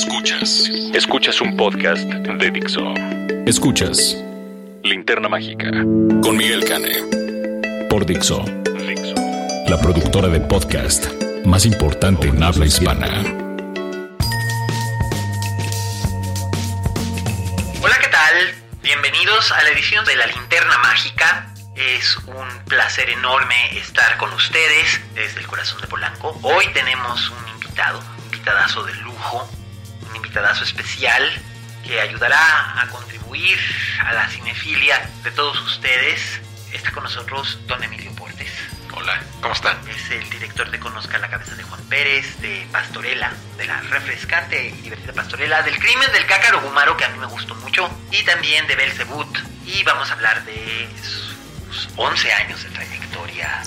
Escuchas. Escuchas un podcast de Dixo. Escuchas Linterna Mágica con Miguel Cane. Por Dixo. Dixo. La productora de podcast más importante en habla hispana. Hola, ¿qué tal? Bienvenidos a la edición de la Linterna Mágica. Es un placer enorme estar con ustedes desde el corazón de Polanco. Hoy tenemos un invitado, un invitadazo de lujo, invitadazo especial que ayudará a contribuir a la cinefilia de todos ustedes. Está con nosotros don Emilio Portes. Hola, ¿cómo están? Es el director de Conozca la cabeza de Juan Pérez, de Pastorela, de la refrescante y divertida Pastorela, del crimen del cácaro gumaro, que a mí me gustó mucho, y también de Belzebut. Y vamos a hablar de sus 11 años de trayectoria.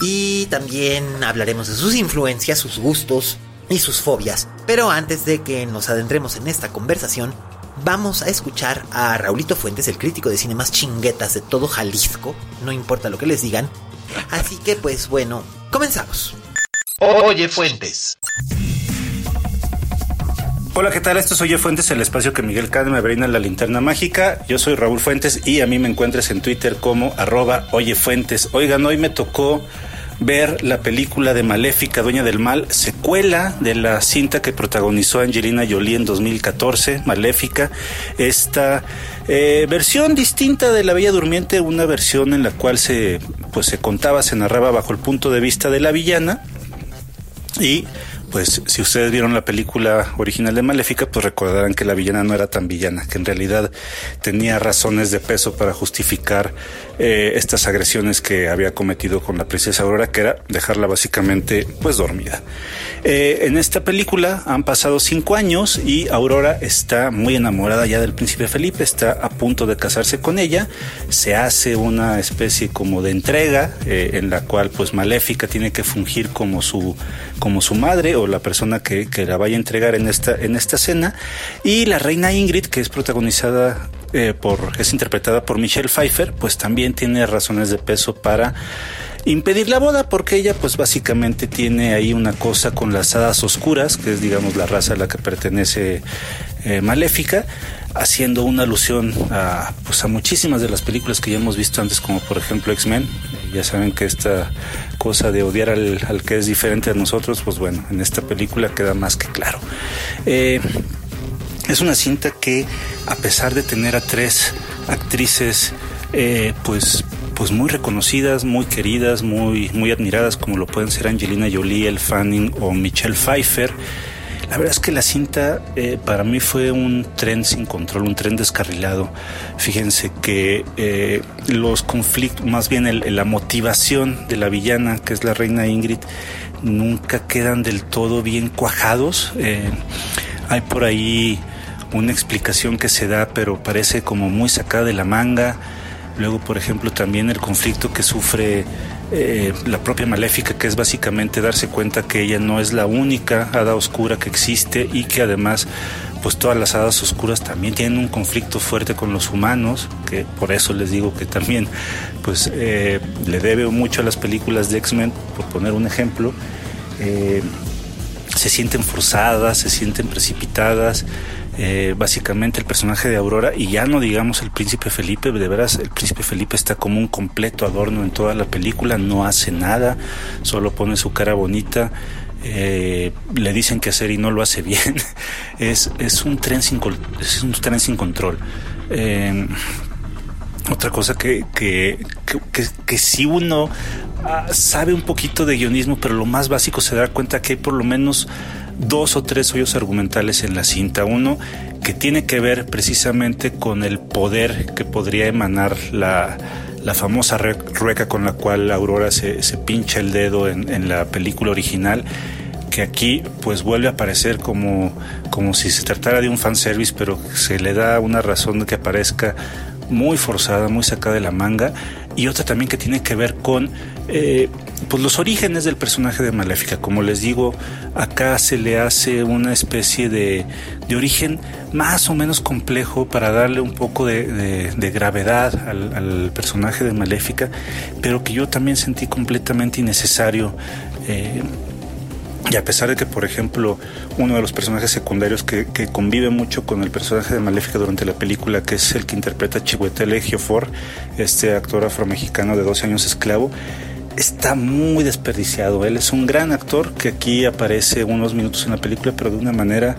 Y también hablaremos de sus influencias, sus gustos y sus fobias. Pero antes de que nos adentremos en esta conversación, vamos a escuchar a Raulito Fuentes, el crítico de cine más chinguetas de todo Jalisco, no importa lo que les digan. Así que pues bueno, comenzamos. Oye Fuentes. Hola, ¿qué tal? Esto es Oye Fuentes, el espacio que Miguel Cane me brinda en la linterna mágica. Yo soy Raúl Fuentes y a mí me encuentras en Twitter como arroba Oye Fuentes. Oigan, hoy me tocó ver la película de Maléfica, Dueña del Mal, secuela de la cinta que protagonizó Angelina Jolie en 2014, Maléfica. Esta eh, versión distinta de La Bella Durmiente, una versión en la cual se, pues, se contaba, se narraba bajo el punto de vista de la villana y pues si ustedes vieron la película original de Maléfica, pues recordarán que la villana no era tan villana, que en realidad tenía razones de peso para justificar eh, estas agresiones que había cometido con la princesa Aurora, que era dejarla básicamente pues dormida. Eh, en esta película han pasado cinco años y Aurora está muy enamorada ya del príncipe Felipe, está a punto de casarse con ella, se hace una especie como de entrega eh, en la cual pues Maléfica tiene que fungir como su como su madre la persona que, la vaya a entregar en esta en esta cena. Y la reina Ingrid que es protagonizada eh, por es interpretada por Michelle Pfeiffer pues también tiene razones de peso para impedir la boda porque ella pues básicamente tiene ahí una cosa con las hadas oscuras, que es digamos la raza a la que pertenece eh, Maléfica, haciendo una alusión a pues a muchísimas de las películas que ya hemos visto antes como por ejemplo X-Men. Ya saben que esta cosa de odiar al, al, que es diferente a nosotros, pues bueno, en esta película queda más que claro. Eh, es una cinta que a pesar de tener a tres actrices eh, pues pues muy reconocidas, muy queridas, muy, muy admiradas, como lo pueden ser Angelina Jolie, El Fanning o Michelle Pfeiffer. La verdad es que la cinta eh, para mí fue un tren sin control, un tren descarrilado. Fíjense que eh, los conflictos, más bien la motivación de la villana, que es la reina Ingrid, nunca quedan del todo bien cuajados. Eh, hay por ahí una explicación que se da, pero parece como muy sacada de la manga. Luego, por ejemplo, también el conflicto que sufre eh, la propia Maléfica, que es básicamente darse cuenta que ella no es la única hada oscura que existe y que además, pues todas las hadas oscuras también tienen un conflicto fuerte con los humanos, que por eso les digo que también, pues eh, le debe mucho a las películas de X-Men, por poner un ejemplo. Eh, se sienten forzadas, se sienten precipitadas. Eh, básicamente el personaje de Aurora y ya no digamos el príncipe Felipe, de veras el príncipe Felipe está como un completo adorno en toda la película, no hace nada, solo pone su cara bonita. Eh, le dicen qué hacer y no lo hace bien. es, es, un, tren sin, es un tren sin control. Eh, otra cosa que, que, que, que si uno ah, sabe un poquito de guionismo, pero lo más básico se da cuenta que hay por lo menos dos o tres hoyos argumentales en la cinta. Uno que tiene que ver precisamente con el poder que podría emanar la, la famosa rueca con la cual Aurora se, pincha el dedo en, la película original que aquí pues vuelve a aparecer como, como si se tratara de un fanservice, pero se le da una razón de que aparezca muy forzada, muy sacada de la manga, y otra también que tiene que ver con eh, pues los orígenes del personaje de Maléfica. Como les digo, acá se le hace una especie de, de origen más o menos complejo para darle un poco de, gravedad al, personaje de Maléfica, pero que yo también sentí completamente innecesario. Eh, y a pesar de que, por ejemplo, uno de los personajes secundarios que, convive mucho con el personaje de Maléfica durante la película, que es el que interpreta Chihuetele Geofor, este actor afromexicano de 12 años esclavo, está muy desperdiciado. Él es un gran actor que aquí aparece unos minutos en la película, pero de una manera,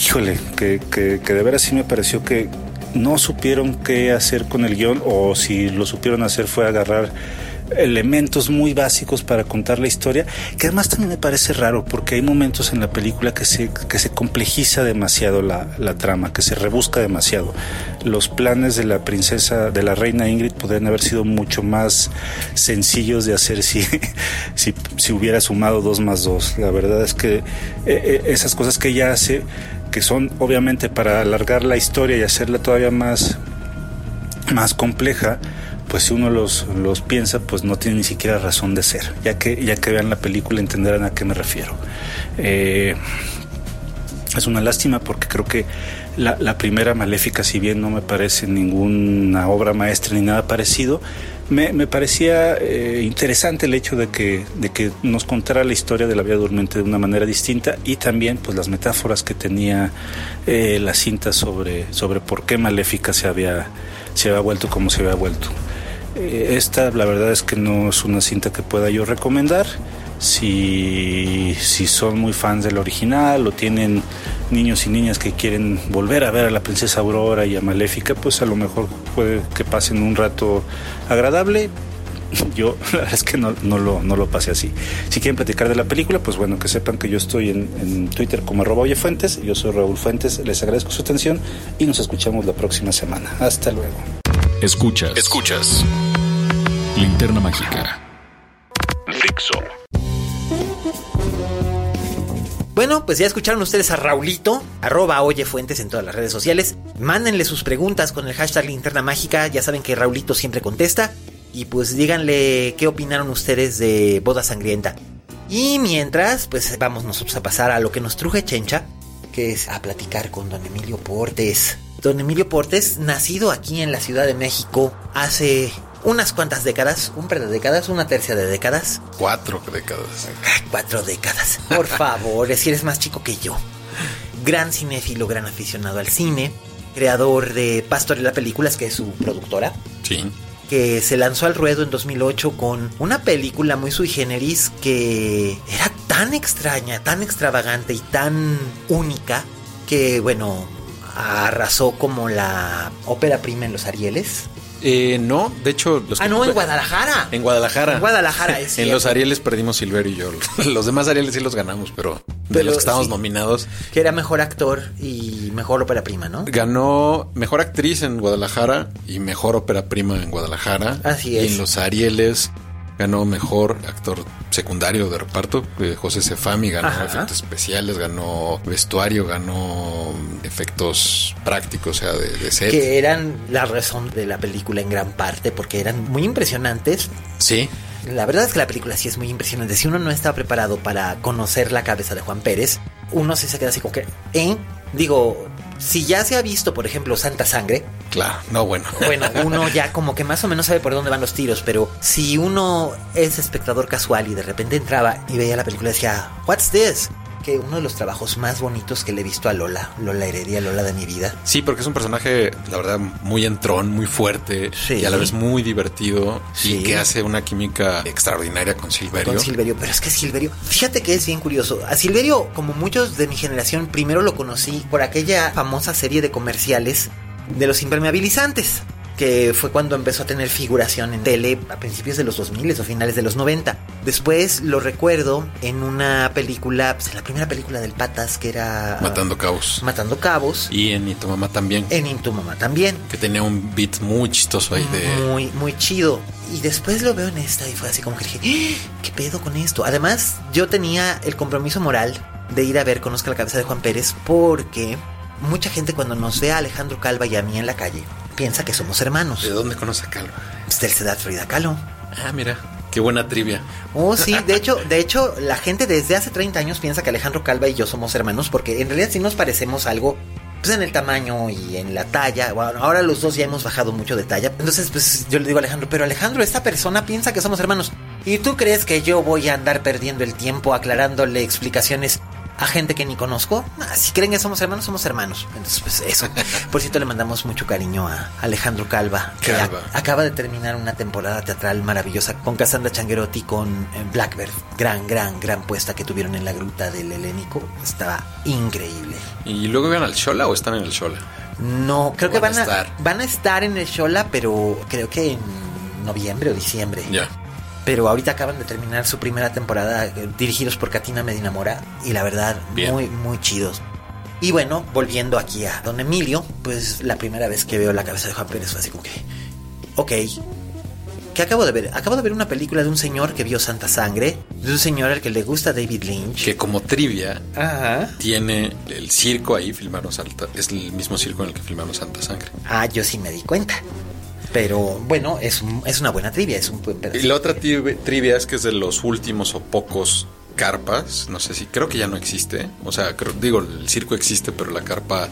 híjole, que, que, de veras sí me pareció que no supieron qué hacer con el guion, o si lo supieron hacer fue agarrar elementos muy básicos para contar la historia, que además también me parece raro porque hay momentos en la película que se, que se complejiza demasiado la, la trama, que se rebusca demasiado. Los planes de la princesa, de la reina Ingrid podrían haber sido mucho más sencillos de hacer si, si, si hubiera sumado dos más dos. La verdad es que eh, eh, esas cosas que ella hace, que son obviamente para alargar la historia y hacerla todavía más, más compleja, pues si uno los, los piensa, pues no tiene ni siquiera razón de ser. Ya que, ya que vean la película entenderán a qué me refiero. Eh, es una lástima porque creo que la, primera Maléfica, si bien no me parece ninguna obra maestra ni nada parecido, me, parecía eh, interesante el hecho de que, de que nos contara la historia de la vida durmiente de una manera distinta y también pues las metáforas que tenía eh, la cinta sobre, sobre por qué Maléfica se había, se había vuelto como se había vuelto. Eh, esta la verdad es que no es una cinta que pueda yo recomendar. Si, si son muy fans del original o tienen niños y niñas que quieren volver a ver a la princesa Aurora y a Maléfica, pues a lo mejor puede que pasen un rato agradable. Yo la verdad es que no, no, lo, no lo pasé así. Si quieren platicar de la película, pues bueno, que sepan que yo estoy en, Twitter como arroba Fuentes. Yo soy Raúl Fuentes, les agradezco su atención y nos escuchamos la próxima semana. Hasta luego. Escuchas. Escuchas. Linterna Mágica. Fixo. Bueno, pues ya escucharon ustedes a Raulito, arroba Oye Fuentes en todas las redes sociales. Mándenle sus preguntas con el hashtag Linterna Mágica. Ya saben que Raulito siempre contesta. Y pues díganle qué opinaron ustedes de Boda Sangrienta. Y mientras, pues vamos nosotros a pasar a lo que nos truje Chencha, que es a platicar con don Emilio Portes. Don Emilio Portes, nacido aquí en la Ciudad de México hace unas cuantas décadas, un par de décadas, una tercia de décadas. Cuatro décadas. Cuatro décadas. Por favor, si eres más chico que yo. Gran cinéfilo, gran aficionado al cine, creador de Pastorela Películas, que es su productora. Sí. Que se lanzó al ruedo en 2008 con una película muy sui generis que era tan extraña, tan extravagante y tan única que, bueno, arrasó como la ópera prima en los Arieles. Eh, no, de hecho... ah, no, en Guadalajara. En Guadalajara. En Guadalajara, es En los Arieles perdimos Silverio y yo. Los demás Arieles sí los ganamos, pero, de los que estábamos nominados... Que era mejor actor y mejor ópera prima, ¿no? Ganó mejor actriz en Guadalajara y mejor ópera prima en Guadalajara. Así es. Y en los Arieles ganó mejor actor secundario de reparto, eh, José Cefami ganó efectos especiales, ganó vestuario, ganó efectos prácticos, o sea, de, set. Que eran la razón de la película en gran parte, porque eran muy impresionantes. Sí. La verdad es que la película sí es muy impresionante. Si uno no está preparado para conocer la cabeza de Juan Pérez, uno se queda así como que, ¿eh? Digo, si ya se ha visto, por ejemplo, Santa Sangre. Claro, no, bueno. Bueno, uno ya como que más o menos sabe por dónde van los tiros, pero si uno es espectador casual y de repente entraba y veía la película y decía, ¿What's this? que uno de los trabajos más bonitos que le he visto a Lola, Lola Heredia, Lola de mi vida. Sí, porque es un personaje, la verdad, muy entrón, muy fuerte y a la vez muy divertido y que hace una química extraordinaria con Silverio. Con Silverio, pero es que Silverio, fíjate que es bien curioso. A Silverio, como muchos de mi generación, primero lo conocí por aquella famosa serie de comerciales de los impermeabilizantes. que fue cuando empezó a tener figuración en tele a principios de los 2000 o finales de los 90. Después lo recuerdo en una película, pues en la primera película del Patas, que era... Matando Cabos. Matando Cabos. Y en Y tu mamá también. En Y tu mamá también. Que tenía un beat muy chistoso ahí de... Muy, muy chido. Y después lo veo en esta y fue así como que dije, ¡Ah! ¿qué pedo con esto? Además, yo tenía el compromiso moral de ir a ver Conozca la cabeza de Juan Pérez porque mucha gente cuando nos ve a Alejandro Calva y a mí en la calle piensa que somos hermanos. ¿De dónde conoce a Calva? Pues del Sedad Frida Kahlo. Ah, mira. Qué buena trivia. Oh, sí, de hecho, de hecho, la gente desde hace 30 años piensa que Alejandro Calva y yo somos hermanos, porque en realidad sí nos parecemos algo, pues en el tamaño y en la talla. Bueno, ahora los dos ya hemos bajado mucho de talla. Entonces, pues yo le digo a Alejandro, pero Alejandro, esta persona piensa que somos hermanos. ¿Y tú crees que yo voy a andar perdiendo el tiempo aclarándole explicaciones a gente que ni conozco. Ah, si creen que somos hermanos, somos hermanos. Entonces, pues eso. Por cierto, le mandamos mucho cariño a Alejandro Calva, que acaba de terminar una temporada teatral maravillosa con Cassandra Changuerotti, con eh, Blackbird. Gran, gran, gran puesta que tuvieron en la gruta del Helénico. Estaba increíble. ¿Y luego van al Shola o están en el Shola? No, creo que van a, estar. van a estar en el Shola, pero creo que en noviembre o diciembre. Ya pero ahorita acaban de terminar su primera temporada eh, dirigidos por Katina Medina Mora y la verdad muy muy chidos. Y bueno, volviendo aquí a Don Emilio, pues la primera vez que veo la cabeza de Juan Pérez fue así como que, ok, ¿qué acabo de ver? Acabo de ver una película de un señor que vio Santa Sangre, de un señor al que le gusta David Lynch. Que como trivia tiene el circo ahí, filmaron Santa, es el mismo circo en el que filmaron Santa Sangre. Ah, yo sí me di cuenta. Pero bueno, es, es una buena trivia, es un buen Y la otra trivia es que es de los últimos o pocos carpas, no sé si creo que ya no existe, o sea, digo, el circo existe, pero la carpa,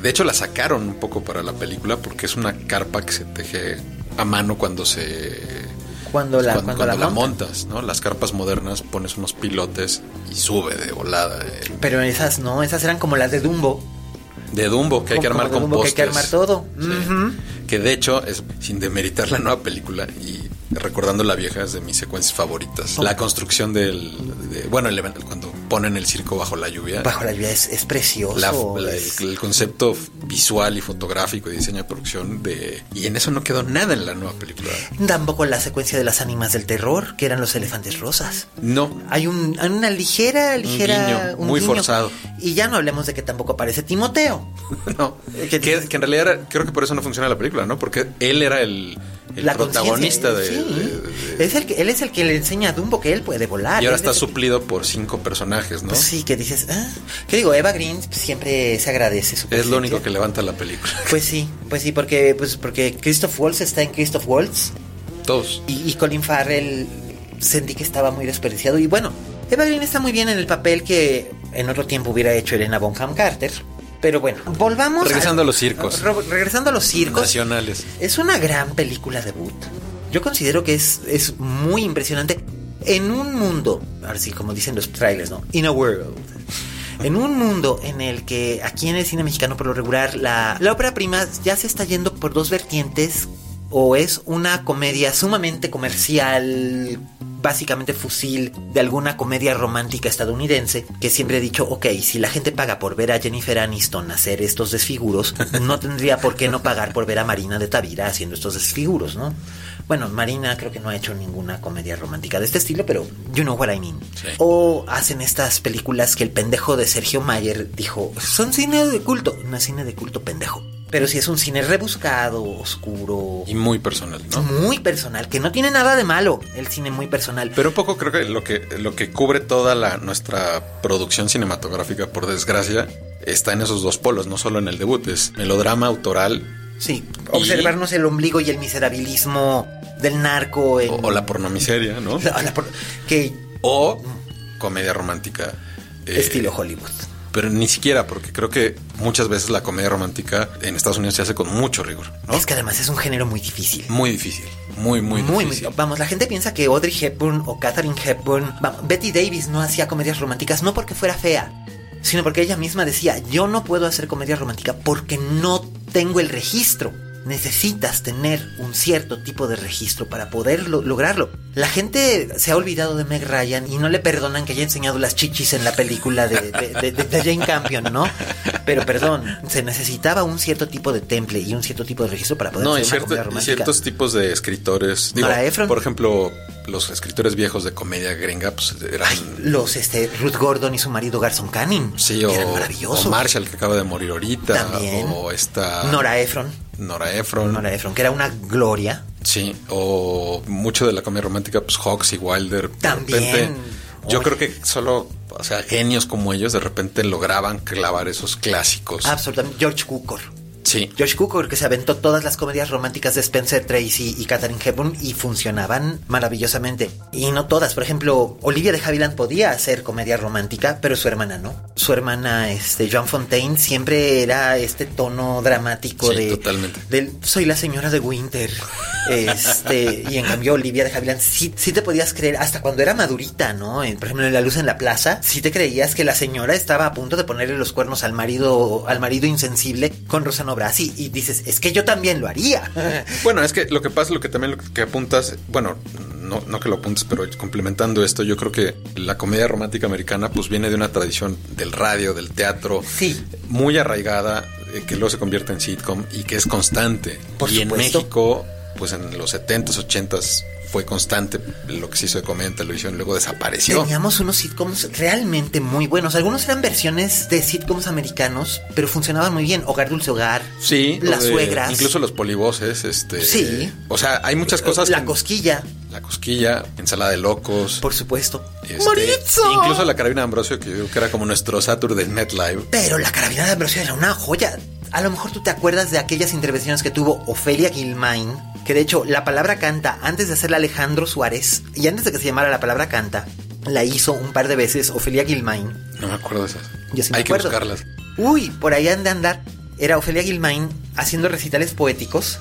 de hecho la sacaron un poco para la película porque es una carpa que se teje a mano cuando se cuando la, cuando, la, montas, ¿no? Las carpas modernas pones unos pilotes y sube de volada. Pero esas no, esas eran como las de Dumbo. De Dumbo, que hay que armar con Que hay que armar todo. Que de hecho, es sin demeritar la nueva película y recordando la vieja es de mis secuencias favoritas. La construcción del. bueno, el, cuando ponen el circo bajo la lluvia. Bajo la lluvia es, precioso. El, concepto visual y fotográfico y diseño de producción de. Y en eso no quedó nada en la nueva película. Tampoco la secuencia de las ánimas del terror, que eran los elefantes rosas. No. Hay un, una ligera, ligera. muy forzado. Y ya no hablemos de que tampoco aparece Timoteo. no. Que, que, en realidad creo que por eso no funciona la película, ¿no? Porque él era el el protagonista de, Es el que, él es el que le enseña a Dumbo que él puede volar. Y ahora está suplido por cinco personajes, ¿no? Pues sí, que dices, ah, ¿qué digo? Eva Green siempre se agradece su Es lo único que levanta la película. Pues sí, pues sí, porque, pues porque Christoph Waltz está en Christoph Waltz. Todos. Y, Colin Farrell sentí que estaba muy desperdiciado. Y bueno, Eva Green está muy bien en el papel que en otro tiempo hubiera hecho Elena Bonham Carter. Pero bueno, volvamos. Regresando a, los circos. regresando a los circos. Nacionales. Es una gran película debut. Yo considero que es, es muy impresionante. En un mundo, ahora sí, como dicen los trailers, ¿no? In a world. En un mundo en el que aquí en el cine mexicano por lo regular la, la ópera prima ya se está yendo por dos vertientes o es una comedia sumamente comercial, básicamente fusil de alguna comedia romántica estadounidense, que siempre he dicho, ok, si la gente paga por ver a Jennifer Aniston hacer estos desfiguros, no tendría por qué no pagar por ver a Marina de Tavira haciendo estos desfiguros, ¿no? Bueno, Marina creo que no ha hecho ninguna comedia romántica de este estilo, pero you know what I mean. O hacen estas películas que el pendejo de Sergio Mayer dijo, son cine de culto, no es cine de culto pendejo. Pero sí es un cine rebuscado, oscuro. Y muy personal, ¿no? Muy personal, que no tiene nada de malo el cine muy personal. Pero un poco creo que lo que, lo que cubre toda la, nuestra producción cinematográfica, por desgracia, está en esos dos polos, no solo en el debut, es melodrama autoral. Sí, observarnos el ombligo y el miserabilismo del narco. O, la pornomiseria, ¿no? que... O comedia romántica. Estilo Hollywood pero ni siquiera, porque creo que muchas veces la comedia romántica en Estados Unidos se hace con mucho rigor. Es que además es un género muy difícil. Muy difícil, muy, muy, muy difícil. vamos, la gente piensa que Audrey Hepburn o Katharine Hepburn, Betty Davis no hacía comedias románticas no porque fuera fea, sino porque ella misma decía, yo no puedo hacer comedia romántica porque no tengo el registro. Necesitas tener un cierto tipo de registro para poder lograrlo. La gente se ha olvidado de Meg Ryan y no le perdonan que haya enseñado las chichis en la película de, de, Jane Campion, ¿no? Pero perdón, se necesitaba un cierto tipo de temple y un cierto tipo de registro para poder no, hacer una ciertos tipos de escritores. Digo, Por ejemplo, los escritores viejos de comedia gringa, pues eran. los este, Ruth Gordon y su marido Garson Canning. Sí, o, o Marshall, que acaba de morir ahorita. También. O esta. Nora Ephron. Nora Ephron. Nora Ephron, que era una gloria. Sí, o mucho de la comedia romántica, pues Hawks y Wilder. También. yo creo que solo, o sea, genios como ellos de repente lograban clavar esos clásicos. Absolutamente. George Cukor. Sí. Josh Cooker, que se aventó todas las comedias románticas de Spencer Tracy y Katharine Hepburn y funcionaban maravillosamente. Y no todas. Por ejemplo, Olivia de Havilland podía hacer comedia romántica, pero su hermana no. Su hermana, este, Joan Fontaine, siempre era este tono dramático de. Totalmente. Del, soy la señora de Winter. Este, y en cambio, Olivia de Havilland sí, sí te podías creer, hasta cuando era madurita, ¿no? por ejemplo, en La Luz en la Plaza, sí te creías que la señora estaba a punto de ponerle los cuernos al marido, al marido insensible con Rosana Brasi y dices, es que yo también lo haría. Bueno, es que lo que pasa, lo que también lo que apuntas, bueno, no, no que lo apuntes, pero complementando esto, yo creo que la comedia romántica americana pues viene de una tradición del radio, del teatro, sí. muy arraigada, eh, que luego se convierte en sitcom y que es constante. Por y en México, pues en los 70s, 80s fue constante lo que se hizo de comedia en televisión, luego desapareció. Teníamos unos sitcoms realmente muy buenos. Algunos eran versiones de sitcoms americanos, pero funcionaban muy bien. Hogar Dulce Hogar. Sí. Las suegras. Incluso los polivoces, este. Sí. O sea, hay muchas cosas. La cosquilla. La cosquilla, ensalada de locos. Por supuesto. Este, incluso la carabina de Ambrosio, que yo creo que era como nuestro Saturday Night Live. Pero la carabina de Ambrosio era una joya. A lo mejor tú te acuerdas de aquellas intervenciones que tuvo Ofelia Gilmain que de hecho la palabra canta, antes de hacerla Alejandro Suárez, y antes de que se llamara la palabra canta, la hizo un par de veces Ofelia Gilmain. No me acuerdo de esas. Yo sí Hay acuerdo. que buscarlas. Uy, por ahí han de andar. Era Ofelia Gilmain haciendo recitales poéticos,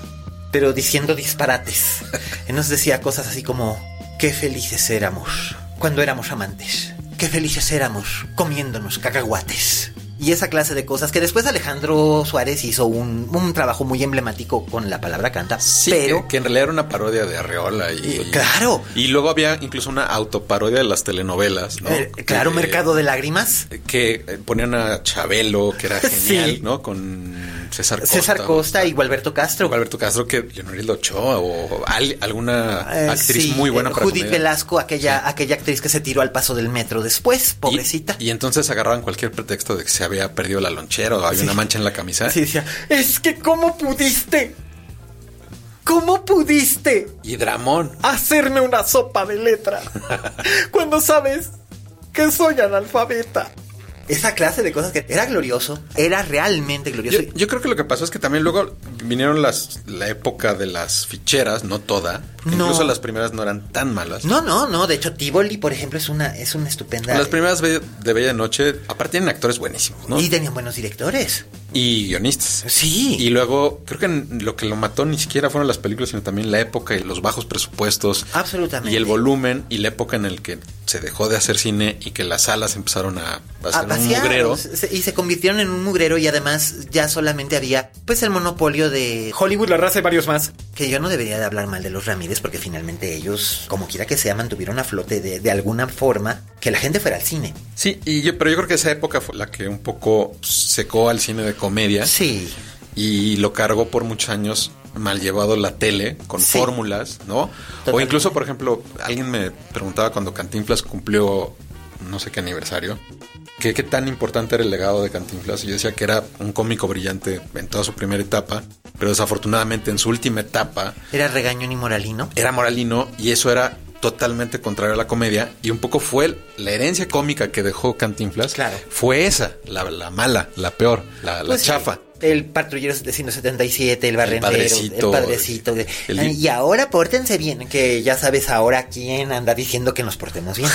pero diciendo disparates. Nos decía cosas así como, qué felices éramos cuando éramos amantes. Qué felices éramos comiéndonos cacahuates y esa clase de cosas que después Alejandro Suárez hizo un, un trabajo muy emblemático con la palabra canta. Sí, pero que, en realidad era una parodia de Arreola y, claro. Y luego había incluso una autoparodia de las telenovelas, ¿no? Eh, claro, Mercado de Lágrimas. Que eh, ponían a Chabelo, que era genial, ¿no? Con César Costa. César Costa y Gualberto Castro. Gualberto Castro, que Leonardo Ochoa o alguna eh, actriz muy buena para Judith Velasco, aquella, aquella actriz que se tiró al paso del metro después, pobrecita. Y, y entonces agarraban cualquier pretexto de que se había perdido la lonchera o había una mancha en la camisa. Sí, decía, es que ¿cómo pudiste? ¿Cómo pudiste? Y Dramón. Hacerme una sopa de letra. cuando sabes que soy analfabeta esa clase de cosas que era glorioso, era realmente glorioso. Yo, creo que lo que pasó es que también luego vinieron las la época de las ficheras, no toda. Incluso las primeras no eran tan malas. No, no, no. De hecho, Tivoli, por ejemplo, es una, es una estupenda. Las primeras de Bella Noche, aparte tienen actores buenísimos, ¿no? Y tenían buenos directores. Y guionistas. Sí. Y luego, creo que lo que lo mató ni siquiera fueron las películas, sino también la época y los bajos presupuestos. Absolutamente. Y el volumen y la época en el que se dejó de hacer cine y que las salas empezaron a, hacer un mugrero. Y se convirtieron en un mugrero y además ya solamente había pues el monopolio de Hollywood, la raza y varios más. Que yo no debería de hablar mal de los Ramírez porque finalmente ellos, como quiera que sea, mantuvieron a flote de, de alguna forma que la gente fuera al cine. Sí, y yo, pero yo creo que esa época fue la que un poco secó al cine de comedia. Sí. Y lo cargó por muchos años mal llevado la tele con fórmulas, ¿no? O incluso, por ejemplo, alguien me preguntaba cuando Cantinflas cumplió no sé qué aniversario, que qué tan importante era el legado de Cantinflas. Y yo decía que era un cómico brillante en toda su primera etapa, pero desafortunadamente en su última etapa... ¿Era regañón y moralino? Era moralino y eso era totalmente contrario a la comedia y un poco fue la herencia cómica que dejó Cantinflas. Claro. Fue esa, la, mala, la peor, la, pues chafa. El patrullero 777, el barrendero, el padrecito. y ahora pórtense bien, que ya sabes ahora quién anda diciendo que nos portemos bien.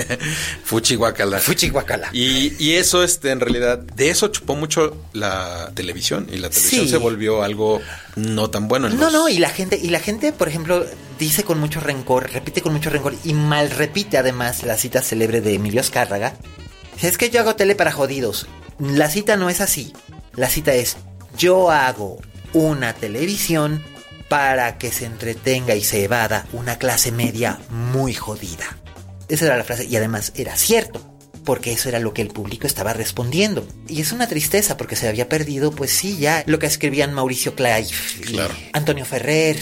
Fuchi guacala. Fuchi guacala. Y, y, eso, este, en realidad, de eso chupó mucho la televisión y la televisión se volvió algo no tan bueno. no, no, y la gente, y la gente, por ejemplo, dice con mucho rencor, repite con mucho rencor y mal repite además la cita célebre de Emilio Azcárraga. Es que yo hago tele para jodidos. La cita no es así. La cita es, yo hago una televisión para que se entretenga y se evada una clase media muy jodida. Esa era la frase y además era cierto, porque eso era lo que el público estaba respondiendo. Y es una tristeza porque se había perdido, pues sí, ya lo que escribían Mauricio Clay, Antonio Ferrer,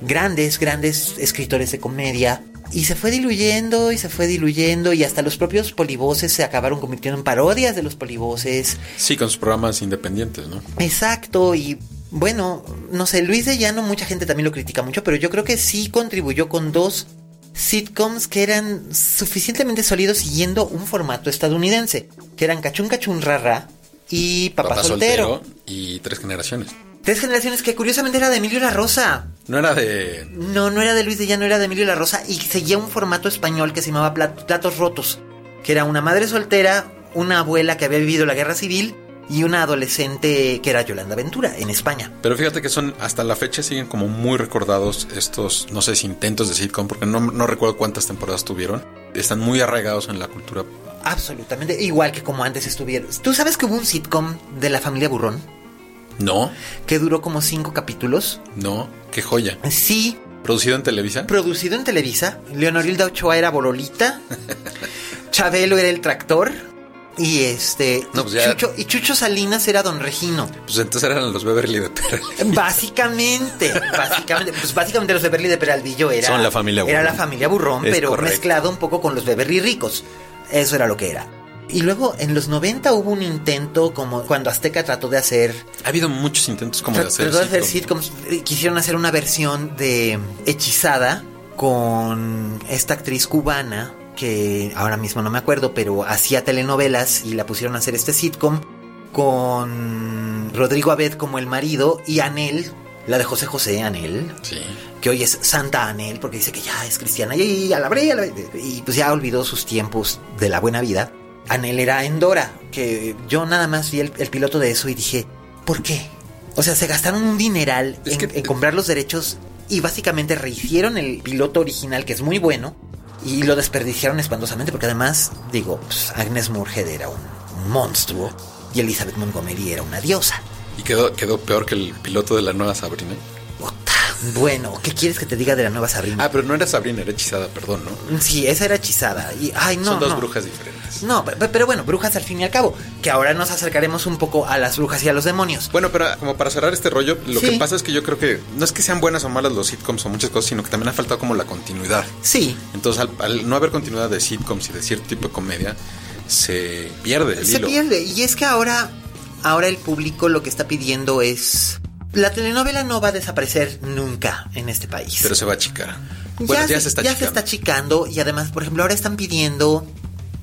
grandes, grandes escritores de comedia. Y se fue diluyendo y se fue diluyendo y hasta los propios polivoces se acabaron convirtiendo en parodias de los polivoces. Sí, con sus programas independientes, ¿no? Exacto, y bueno, no sé, Luis de Llano mucha gente también lo critica mucho, pero yo creo que sí contribuyó con dos sitcoms que eran suficientemente sólidos siguiendo un formato estadounidense, que eran Cachún Cachún Rara y Papá, soltero. Y Tres Generaciones. Tres generaciones que curiosamente era de Emilio La Rosa. No era de. No, no era de Luis de Llano, era de Emilio La Rosa y seguía un formato español que se llamaba Platos Rotos, que era una madre soltera, una abuela que había vivido la guerra civil y una adolescente que era Yolanda Ventura en España. Pero fíjate que son, hasta la fecha siguen como muy recordados estos, no sé si intentos de sitcom, porque no, no recuerdo cuántas temporadas tuvieron. Están muy arraigados en la cultura. Absolutamente, igual que como antes estuvieron. ¿Tú sabes que hubo un sitcom de la familia Burrón? No. Que duró como cinco capítulos. No, qué joya. Sí. ¿Producido en Televisa? Producido en Televisa. Leonorilda Ochoa era Bololita. Chabelo era el tractor. Y este. Pues Chucho, y Chucho Salinas era Don Regino. Pues entonces eran los Beverly de Peralvillo. Básicamente. básicamente. Pues básicamente los Beverly de Peralvillo era. Son la familia Burrón. Era la familia Burrón, pero mezclado un poco con los Beverly ricos. Eso era lo que era. Y luego en los 90 hubo un intento como cuando Azteca trató de hacer... Ha habido muchos intentos como de hacer, trató de hacer sitcoms. Quisieron hacer una versión de Hechizada con esta actriz cubana que ahora mismo no me acuerdo, pero hacía telenovelas y la pusieron a hacer este sitcom con Rodrigo Abed como el marido y Anel, la de José José Anel, que hoy es Santa Anel porque dice que ya es cristiana y, a la y pues ya olvidó sus tiempos de la buena vida. Anel era Endora, que yo nada más vi el, piloto de eso y dije, ¿por qué? O sea, se gastaron un dineral en comprar los derechos y básicamente rehicieron el piloto original, que es muy bueno, y lo desperdiciaron espantosamente porque además, digo, pues, Agnes Murhead era un, monstruo y Elizabeth Montgomery era una diosa. Y quedó, quedó peor que el piloto de la nueva Sabrina. Bueno, ¿qué quieres que te diga de la nueva Sabrina? Ah, pero no era Sabrina, era hechizada, perdón, ¿no? Sí, esa era hechizada. Y, ay, no, Son dos brujas diferentes. No, pero, bueno, brujas al fin y al cabo. Que ahora nos acercaremos un poco a las brujas y a los demonios. Bueno, pero como para cerrar este rollo, lo que pasa es que yo creo que no es que sean buenas o malas los sitcoms o muchas cosas, sino que también ha faltado como la continuidad. Sí. Entonces, al, no haber continuidad de sitcoms y de cierto tipo de comedia, se pierde el se hilo. Se pierde. Y es que ahora, ahora el público lo que está pidiendo es la telenovela no va a desaparecer nunca en este país. Pero se va a achicar. Bueno, ya, se, está ya se está achicando y además, por ejemplo, ahora están pidiendo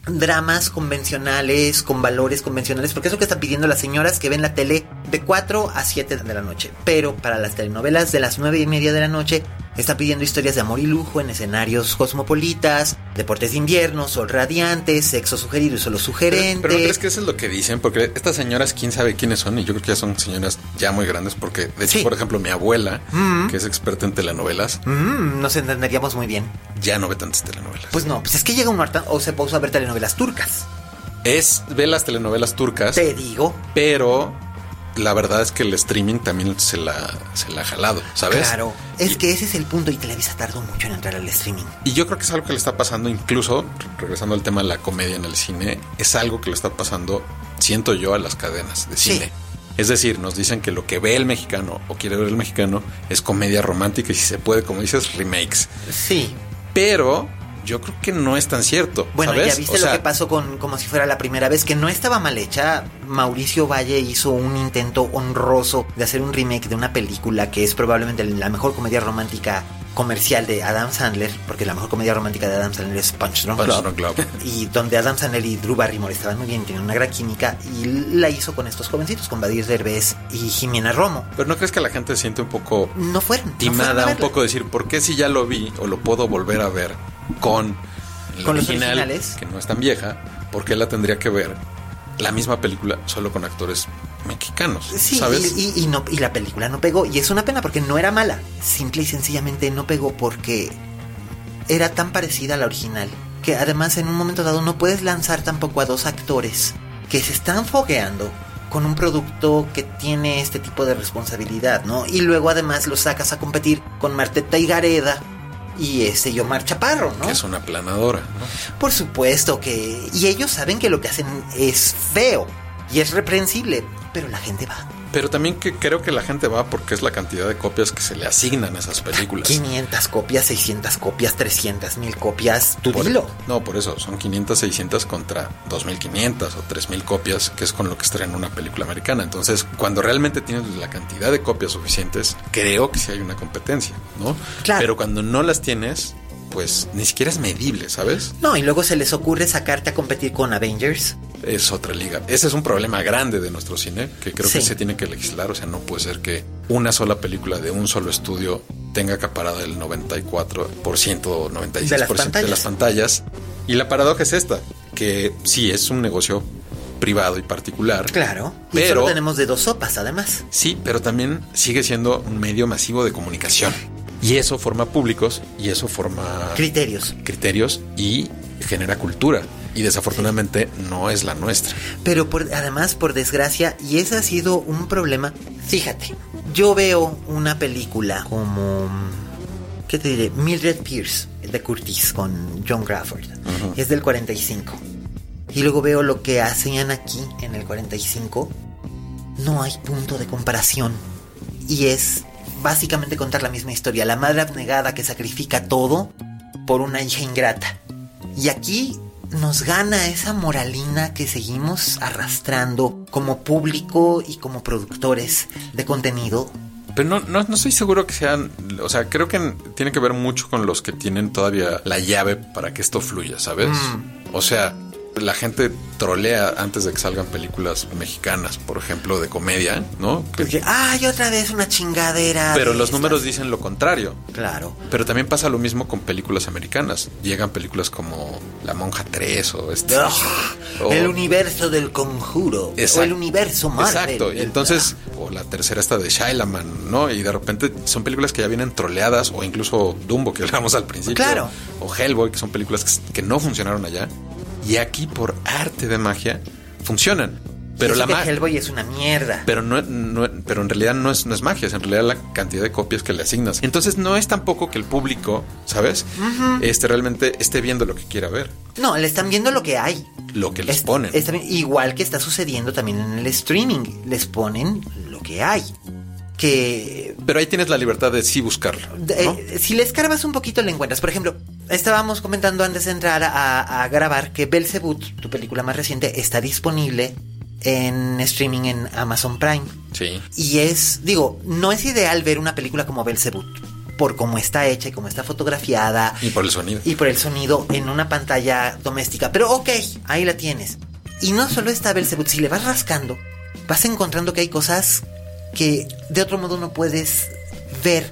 dramas convencionales, con valores convencionales, porque es lo que están pidiendo las señoras que ven la tele de 4 a 7 de la noche. Pero para las telenovelas de las 9 y media de la noche, Está pidiendo historias de amor y lujo en escenarios cosmopolitas, deportes de invierno, sol radiante, sexo sugerido y solo sugerente. Pero, ¿no crees que eso es lo que dicen? Porque estas señoras, quién sabe quiénes son, y yo creo que ya son señoras ya muy grandes, porque de hecho, por ejemplo, mi abuela, mm. que es experta en telenovelas, mm, nos entenderíamos muy bien. Ya no ve tantas telenovelas. Pues no, pues es que llega un harta o se puso a ver telenovelas turcas. Es, ve las telenovelas turcas. Te digo. Pero la verdad es que el streaming también se la, se la ha jalado, ¿sabes? Claro, es que ese es el punto y Televisa tardó mucho en entrar al streaming. Y yo creo que es algo que le está pasando, incluso, regresando al tema de la comedia en el cine, es algo que le está pasando, siento yo, a las cadenas de cine. Es decir, nos dicen que lo que ve el mexicano o quiere ver el mexicano es comedia romántica y si se puede, como dices, remakes. Sí. Pero yo creo que no es tan cierto. Bueno, ya viste lo que pasó con como si fuera la primera vez, que no estaba mal hecha. Mauricio Valle hizo un intento honroso de hacer un remake de una película que es probablemente la mejor comedia romántica comercial de Adam Sandler, porque la mejor comedia romántica de Adam Sandler es Punch Drunk Club, y donde Adam Sandler y Drew Barrymore estaban muy bien, tienen una gran química, y la hizo con estos jovencitos, con Badir Derbez y Jimena Romo. Pero ¿no crees que la gente se siente un poco... No fueron. Timada, un poco decir, ¿por qué si ya lo vi o lo puedo volver a ver con con los originales. que no es tan vieja, porque la tendría que ver la misma película solo con actores mexicanos. Sí, ¿sabes? Y, no, y la película no pegó. Y es una pena porque no era mala. Simple y sencillamente no pegó porque era tan parecida a la original. Que además en un momento dado no puedes lanzar tampoco a dos actores que se están fogueando con un producto que tiene este tipo de responsabilidad, ¿no? Y luego además lo sacas a competir con Marteta y Gareda y este Yomar Chaparro, ¿no? Que es una planadora, ¿no? Por supuesto que... Y ellos saben que lo que hacen es feo y es reprensible, pero la gente va. Pero también que creo que la gente va porque es la cantidad de copias que se le asignan a esas películas. 500 copias, 600 copias, 300 mil copias, tú Por- dilo. No, por eso, son 500, 600 contra 2500 o 3000 copias, que es con lo que estrena una película americana. Entonces, cuando realmente tienes la cantidad de copias suficientes, creo que sí hay una competencia, ¿no? Claro. Pero cuando no las tienes, pues ni siquiera es medible, ¿sabes? No, y luego se les ocurre sacarte a competir con Avengers. Es otra liga. Ese es un problema grande de nuestro cine, que creo que se tiene que legislar. O sea, no puede ser que una sola película de un solo estudio tenga acaparada el 94% o 96% De las de pantallas. las pantallas. Y la paradoja es esta, que sí es un negocio privado y particular. Claro. Y Pero- solo tenemos de dos sopas, además. Sí, pero también sigue siendo un medio masivo de comunicación. Y eso forma públicos y eso forma Criterios. criterios y genera cultura. Y desafortunadamente no es la nuestra. Pero por, además, por desgracia, y ese ha sido un problema. Fíjate, yo veo una película como. ¿Qué te diré? Mildred Pierce, de Curtis, con John Crawford. Es del 45. Y luego veo lo que hacían aquí en el 45. No hay punto de comparación. Y es básicamente contar la misma historia. La madre abnegada que sacrifica todo por una hija ingrata. Y aquí nos gana esa moralina que seguimos arrastrando como público y como productores de contenido. Pero no, no, no estoy seguro que sean, o sea, creo que tiene que ver mucho con los que tienen todavía la llave para que esto fluya, ¿sabes? O sea, la gente trolea antes de que salgan películas mexicanas, por ejemplo, de comedia, ¿no? Que- Porque, ay, otra vez una chingadera. pero los estas". números dicen lo contrario. Claro. Pero también pasa lo mismo con películas americanas. Llegan películas como La Monja 3 o este. O- el universo del conjuro. Exacto. O el universo Marvel. Exacto. Y entonces, o la tercera esta de Shyamalan, ¿no? Y de repente son películas que ya vienen troleadas, o incluso Dumbo, que hablamos al principio. Claro. O Hellboy, que son películas que, que no funcionaron allá. Y aquí, por arte de magia, funcionan. Pero Eso la magia. Hellboy es una mierda. Pero no, no- pero en realidad no es, no es magia, es en realidad la cantidad de copias que le asignas. Entonces no es tampoco que el público, ¿sabes? Este realmente esté viendo lo que quiera ver, No, le están viendo lo que hay. lo que les Es- ponen. igual que está sucediendo también en el streaming. Les ponen lo que hay. Que Pero ahí tienes la libertad de sí buscarlo. ¿no? eh, si le escarbas un poquito le encuentras. Por ejemplo, estábamos comentando antes de entrar a, a grabar que Belzebut, tu película más reciente, está disponible en streaming en Amazon Prime. Sí. Y es, digo, no es ideal ver una película como Belzebut por cómo está hecha y cómo está fotografiada Y por el sonido. y por el sonido en una pantalla doméstica. Pero ok, ahí la tienes. Y no solo está Belzebut, si le vas rascando, vas encontrando que hay cosas que de otro modo no puedes ver.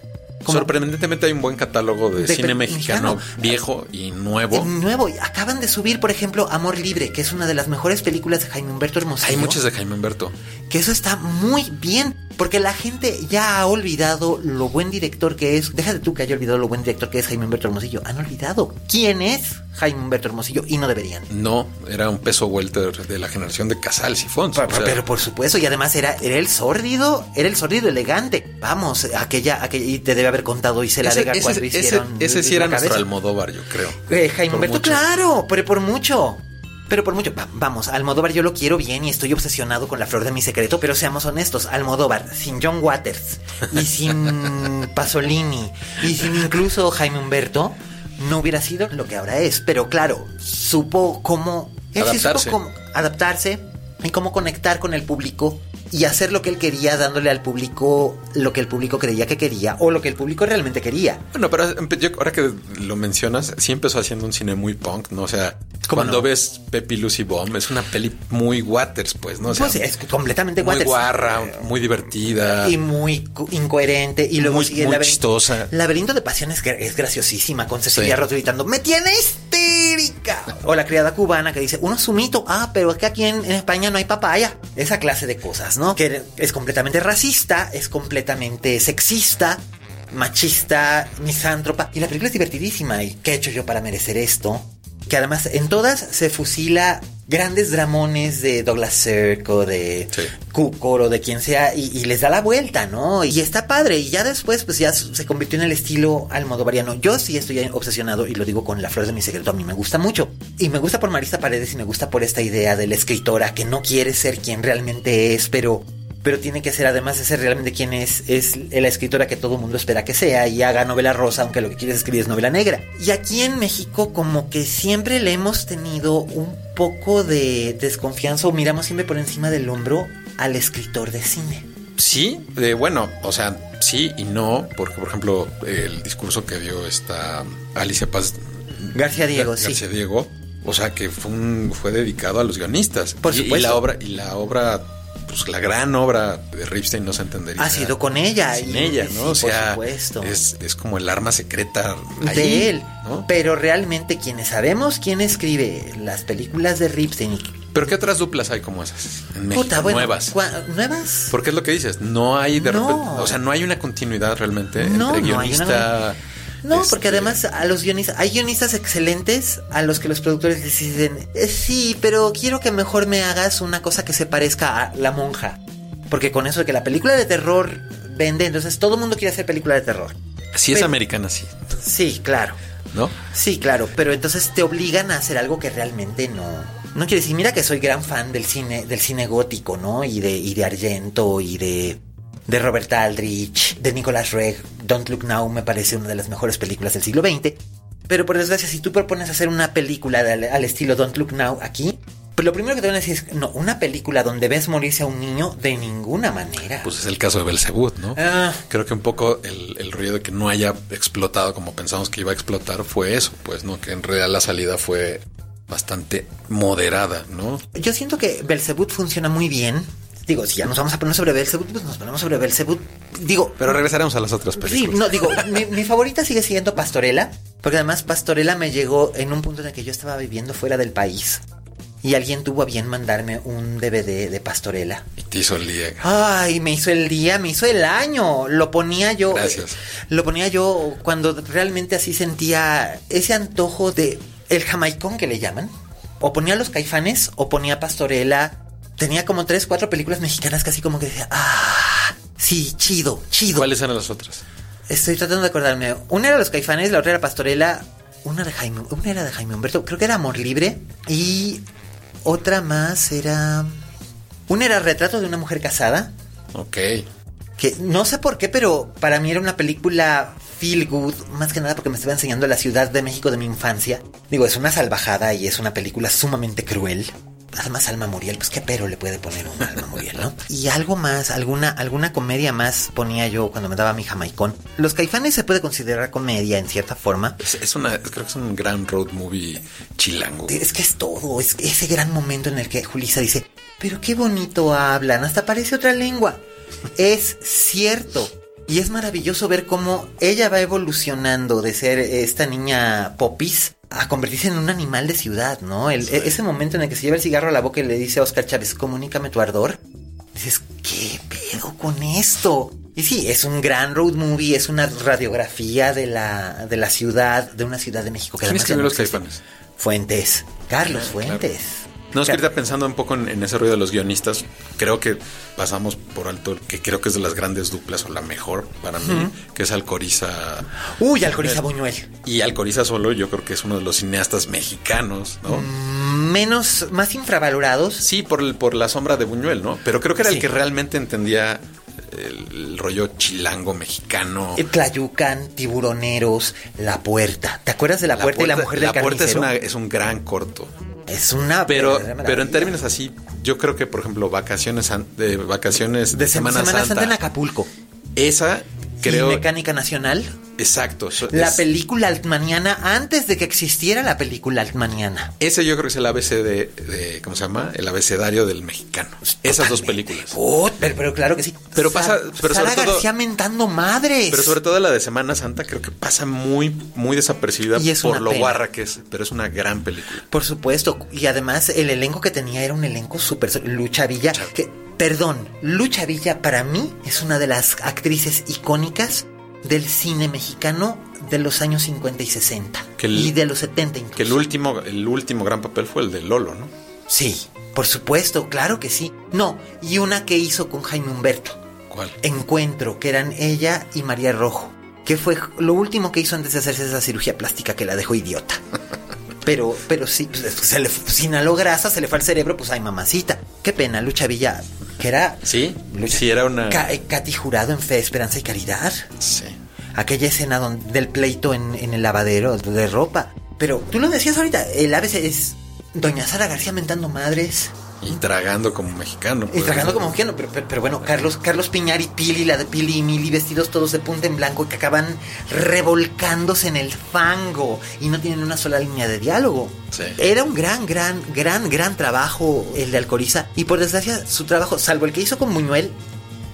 Como Sorprendentemente hay un buen catálogo de, De cine mexicano, mexicano. viejo y nuevo. de nuevo, acaban de subir, por ejemplo, Amor Libre, que es una de las mejores películas de Jaime Humberto Hermosillo. Hay muchas de Jaime Humberto. Que eso está muy bien, porque la gente ya ha olvidado lo buen director que es. Déjate tú que haya olvidado lo buen director que es Jaime Humberto Hermosillo. Han olvidado quién es Jaime Humberto Hermosillo y no deberían. No, era un peso welter de la generación de Casals y Fons. Pero, o sea, pero por supuesto, y además era, era el sórdido, era el sórdido elegante. Vamos, aquella, aquella, y te debe haber contado Isela ese, Vega ese- cuando ese- hicieron. ese sí era La nuestro. Almodóvar, yo creo. Eh, Jaime Por Humberto, mucho. claro, pero por mucho. Pero por mucho. Va- vamos, Almodóvar yo lo quiero bien y estoy obsesionado con la flor de mi secreto, pero seamos honestos, Almodóvar, sin John Waters y sin Pasolini y sin incluso Jaime Humberto, no hubiera sido lo que ahora es. Pero claro, supo cómo... él sí supo cómo adaptarse y cómo conectar con el público y hacer lo que él quería, dándole al público lo que el público creía que quería o lo que el público realmente quería. Bueno, pero empe- yo- ahora que lo mencionas, sí empezó haciendo un cine muy punk, ¿no? O sea, ¿Cómo cuando no? ves Pepi Lucy Bomb, es una peli muy Waters, pues, ¿no? O sea, Pues es completamente muy Waters. guarra, muy divertida. y muy incoherente y luego Muy- sigue muy laberinto- chistosa. Laberinto de Pasión es, gra- es graciosísima con Cecilia Sí. Roth gritando ¡Me tiene histérica! O la criada cubana que dice uno sumito, ah, pero es que aquí en, en España no hay papaya. Esa clase de cosas, ¿no? Que es completamente racista, es completamente sexista, machista, misántropa. Y la película es divertidísima. ¿Y qué he hecho yo para merecer esto? Que además en todas se fusila grandes dramones de Douglas Sirk o de Sí. Cukor o de quien sea y, y les da la vuelta, ¿no? Y está padre y ya después pues ya se convirtió en el estilo almodovariano. Yo sí estoy obsesionado y lo digo con La Flor de mi Secreto, a mí me gusta mucho. Y me gusta por Marisa Paredes y me gusta por esta idea de la escritora que no quiere ser quien realmente es, pero pero tiene que ser, además de ser realmente quien es, es la escritora que todo el mundo espera que sea y haga novela rosa, aunque lo que quieres escribir es novela negra. Y aquí en México como que siempre le hemos tenido un poco de desconfianza o miramos siempre por encima del hombro al escritor de cine. Sí, eh, bueno, o sea, sí y no, porque por ejemplo, el discurso que dio esta Alicia Paz García Diego, Gar- sí. García Diego, o sea, que fue, un- fue dedicado a los guionistas. Por Y- Y, supuesto. la obra, y la obra, pues la gran obra de Ripstein no se entendería. Ha sido con ella. Sin y- ella, sí, ¿no? o sea, por supuesto. es, es como el arma secreta ahí, de él. ¿no? Pero realmente quienes sabemos quién escribe las películas de Ripstein y Pero ¿qué otras duplas hay como esas en México? Puta, bueno, nuevas. ¿Nuevas? Porque es lo que dices, no hay de No. repente, o sea, no hay una continuidad realmente No, entre no hay una- guionista. No, este, porque además a los guionistas, hay guionistas excelentes a los que los productores les dicen, "Eh, sí, pero quiero que mejor me hagas una cosa que se parezca a La Monja. Porque con eso de que la película de terror vende, entonces todo el mundo quiere hacer película de terror. Si es pero- americana, sí, Sí, claro. ¿no? Sí, claro, pero entonces te obligan a hacer algo que realmente no. No quiero decir, mira que soy gran fan del cine, del cine gótico, ¿no? Y de, y de Argento y de, de Robert Aldrich, de Nicolas Reg. Don't Look Now me parece una de las mejores películas del siglo XX. Pero por desgracia, si tú propones hacer una película de- al estilo Don't Look Now aquí, pues lo primero que te van a decir es, no, una película donde ves morirse a un niño de ninguna manera. Pues es el caso de Belzebut, ¿no? Ah. Creo que un poco el, el rollo de que no haya explotado como pensamos que iba a explotar fue eso, pues, ¿no? Que en realidad la salida fue bastante moderada, ¿no? Yo siento que Belzebut funciona muy bien. Digo, si ya nos vamos a poner sobre Belzebut, pues nos ponemos sobre Belzebut. Digo, Pero regresaremos a las otras Sí, películas. no, digo, mi, mi favorita sigue siendo Pastorela, porque además Pastorela me llegó en un punto en el que yo estaba viviendo fuera del país y alguien tuvo a bien mandarme un DVD de Pastorela. Y te hizo el día. Ay, me hizo el día, me hizo el año. Lo ponía yo. Gracias. Lo ponía yo cuando realmente así sentía ese antojo de el jamaicón que le llaman. O ponía los caifanes o ponía Pastorela. Tenía como tres, cuatro películas mexicanas casi como que decía, ah, sí, chido, chido. ¿Cuáles eran las otras? Estoy tratando de acordarme. Una era Los Caifanes, la otra era Pastorela, una de Jaime, una era de Jaime Humberto, creo que era Amor Libre y otra más era una era Retrato de una mujer casada, Ok. que no sé por qué, pero para mí era una película feel good, más que nada porque me estaba enseñando la Ciudad de México de mi infancia. Digo, es una salvajada y es una película sumamente cruel. Además, Alma Muriel, pues qué pero le puede poner un Alma Muriel, ¿no? Y algo más, alguna, alguna comedia más ponía yo cuando me daba mi jamaicón. Los caifanes se puede considerar comedia en cierta forma. Es, es una, creo que es un gran road movie chilango. Es que es todo, es ese gran momento en el que Julissa dice, pero qué bonito hablan, hasta parece otra lengua. Es cierto. Y es maravilloso ver cómo ella va evolucionando de ser esta niña popis a convertirse en un animal de ciudad, ¿no? El- e- ese momento en el que se lleva el cigarro a la boca y le dice a Oscar Chávez, comunícame tu ardor. Dices, ¿qué pedo con esto? Y sí, es un gran road movie, es una radiografía de la, de la ciudad, de una ciudad de México que ¿Quién además escribió no los caifanes? Fuentes. Carlos Ah, claro. Fuentes. No, es que ahorita pensando un poco en, en ese ruido de los guionistas, creo que pasamos por alto, que creo que es de las grandes duplas o la mejor para mí, que es Alcoriza. Uy, Alcoriza Buñuel. Y Alcoriza solo, yo creo que es uno de los cineastas mexicanos, ¿no? Menos, más infravalorados. Sí, por, el- por la sombra de Buñuel, ¿no? Pero creo que era Sí. el que realmente entendía el, el rollo chilango mexicano. Eh, Tlayucan, tiburoneros, La Puerta. ¿Te acuerdas de La, puerta, y la mujer del La puerta es, una, es un gran corto. Es una Pero, pero en términos así, yo creo que, por ejemplo, vacaciones de vacaciones de Semana, Santa. en Acapulco. Esa creo Mecánica Nacional. Exacto. so- La es- película altmaniana antes de que existiera la película altmaniana. ese yo creo que es el ABC de, de- ¿cómo se llama? El abecedario del mexicano. Esas dos películas. Oh, pero, pero claro que sí. Pero pasa- pero Sara sobre todo- García mentando madres. Pero sobre todo la de Semana Santa creo que pasa muy, muy desapercibida Y es por lo pena. guarra que es, pero es una gran película. Por supuesto. Y además el elenco que tenía era un elenco súper... Lucha Villa. Que, perdón, Lucha Villa para mí es una de las actrices icónicas del cine mexicano de los años 50 y 60. Que el- y de los 70 incluso. Que el último, el último gran papel fue el de Lolo, ¿no? Sí, por supuesto, claro que sí. No, y una que hizo con Jaime Humberto. ¿Cuál? Encuentro, que eran ella y María Rojo. Que fue lo último que hizo antes de hacerse esa cirugía plástica que la dejó idiota. Pero, pero sí, pues, se le, inhaló grasa, se le fue al cerebro, pues ay, mamacita. Qué pena, Lucha Villa, que era... Sí, sí, era una... Ca- Katy Jurado en Fe, Esperanza y Caridad. Sí. Aquella escena donde, del pleito en, en el lavadero de ropa. Pero tú lo decías ahorita, el ABC es Doña Sara García mentando madres Y tragando como mexicano. y pues. tragando como mexicano. Pero, pero, pero bueno, Carlos, Carlos Piñar y Pili, la de Pili y Mili, vestidos todos de punta en blanco que acaban revolcándose en el fango y no tienen una sola línea de diálogo. Sí. Era un gran, gran, gran, gran trabajo el de Alcoriza. Y por desgracia, su trabajo, salvo el que hizo con Muñuel,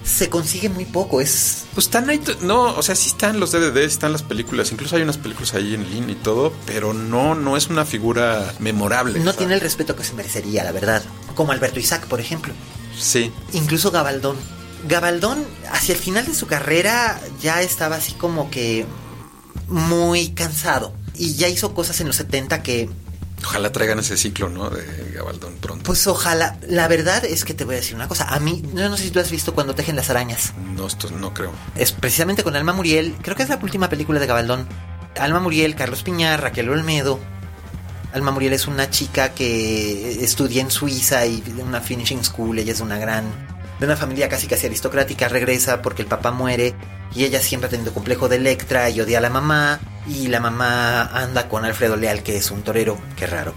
se consigue muy poco. Es Pues están ahí, no, o sea, sí están los DVDs, están las películas, incluso hay unas películas ahí en línea y todo, pero no, no es una figura memorable. No tiene el respeto que se merecería, la verdad. Como Alberto Isaac, por ejemplo. Sí, Incluso Gabaldón. Gabaldón, hacia el final de su carrera, ya estaba así como que muy cansado. Y ya hizo cosas en los 70 que, ojalá traigan ese ciclo, ¿no? De Gabaldón pronto. pues ojalá. La verdad es que te voy a decir una cosa. A mí, yo no sé si tú has visto cuando tejen las arañas. No, esto no creo. Es precisamente con Alma Muriel. Creo que es la última película de Gabaldón. Alma Muriel, Carlos Piñar, Raquel Olmedo. Alma Muriel es una chica que estudia en Suiza y de una finishing school. Ella es una gran. de una familia casi casi aristocrática. Regresa porque el papá muere. Y ella siempre ha tenido complejo de Electra y odia a la mamá. Y la mamá anda con Alfredo Leal, que es un torero. Qué raro.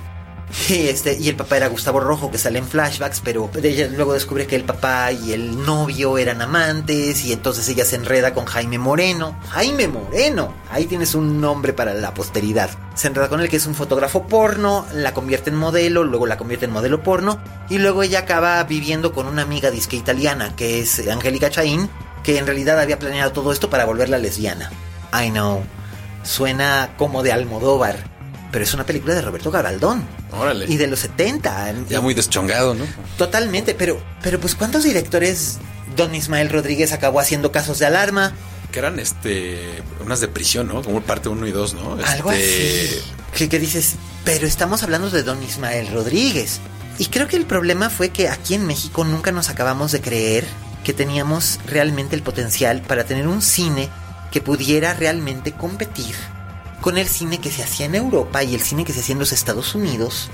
Y, este, y el papá era Gustavo Rojo, que sale en flashbacks, pero ella luego descubre que el papá y el novio eran amantes, y entonces ella se enreda con Jaime Moreno. Jaime Moreno, ahí tienes un nombre para la posteridad. Se enreda con él, que es un fotógrafo porno, la convierte en modelo, luego la convierte en modelo porno, y luego ella acaba viviendo con una amiga disque italiana, que es Angélica Chaín, que en realidad había planeado todo esto para volverla lesbiana. I know, suena como de Almodóvar. Pero es una película de Roberto Gabaldón. Órale. Y de los 70. Ya muy deschongado, ¿no? Totalmente, pero, pero pues ¿cuántos directores Don Ismael Rodríguez acabó haciendo casos de alarma? Que eran este unas de prisión, ¿no? Como parte 1 y 2, ¿no? Algo Este, así. Que, que dices, pero estamos hablando de Don Ismael Rodríguez. Y creo que el problema fue que aquí en México nunca nos acabamos de creer que teníamos realmente el potencial para tener un cine que pudiera realmente competir con el cine que se hacía en Europa y el cine que se hacía en los Estados Unidos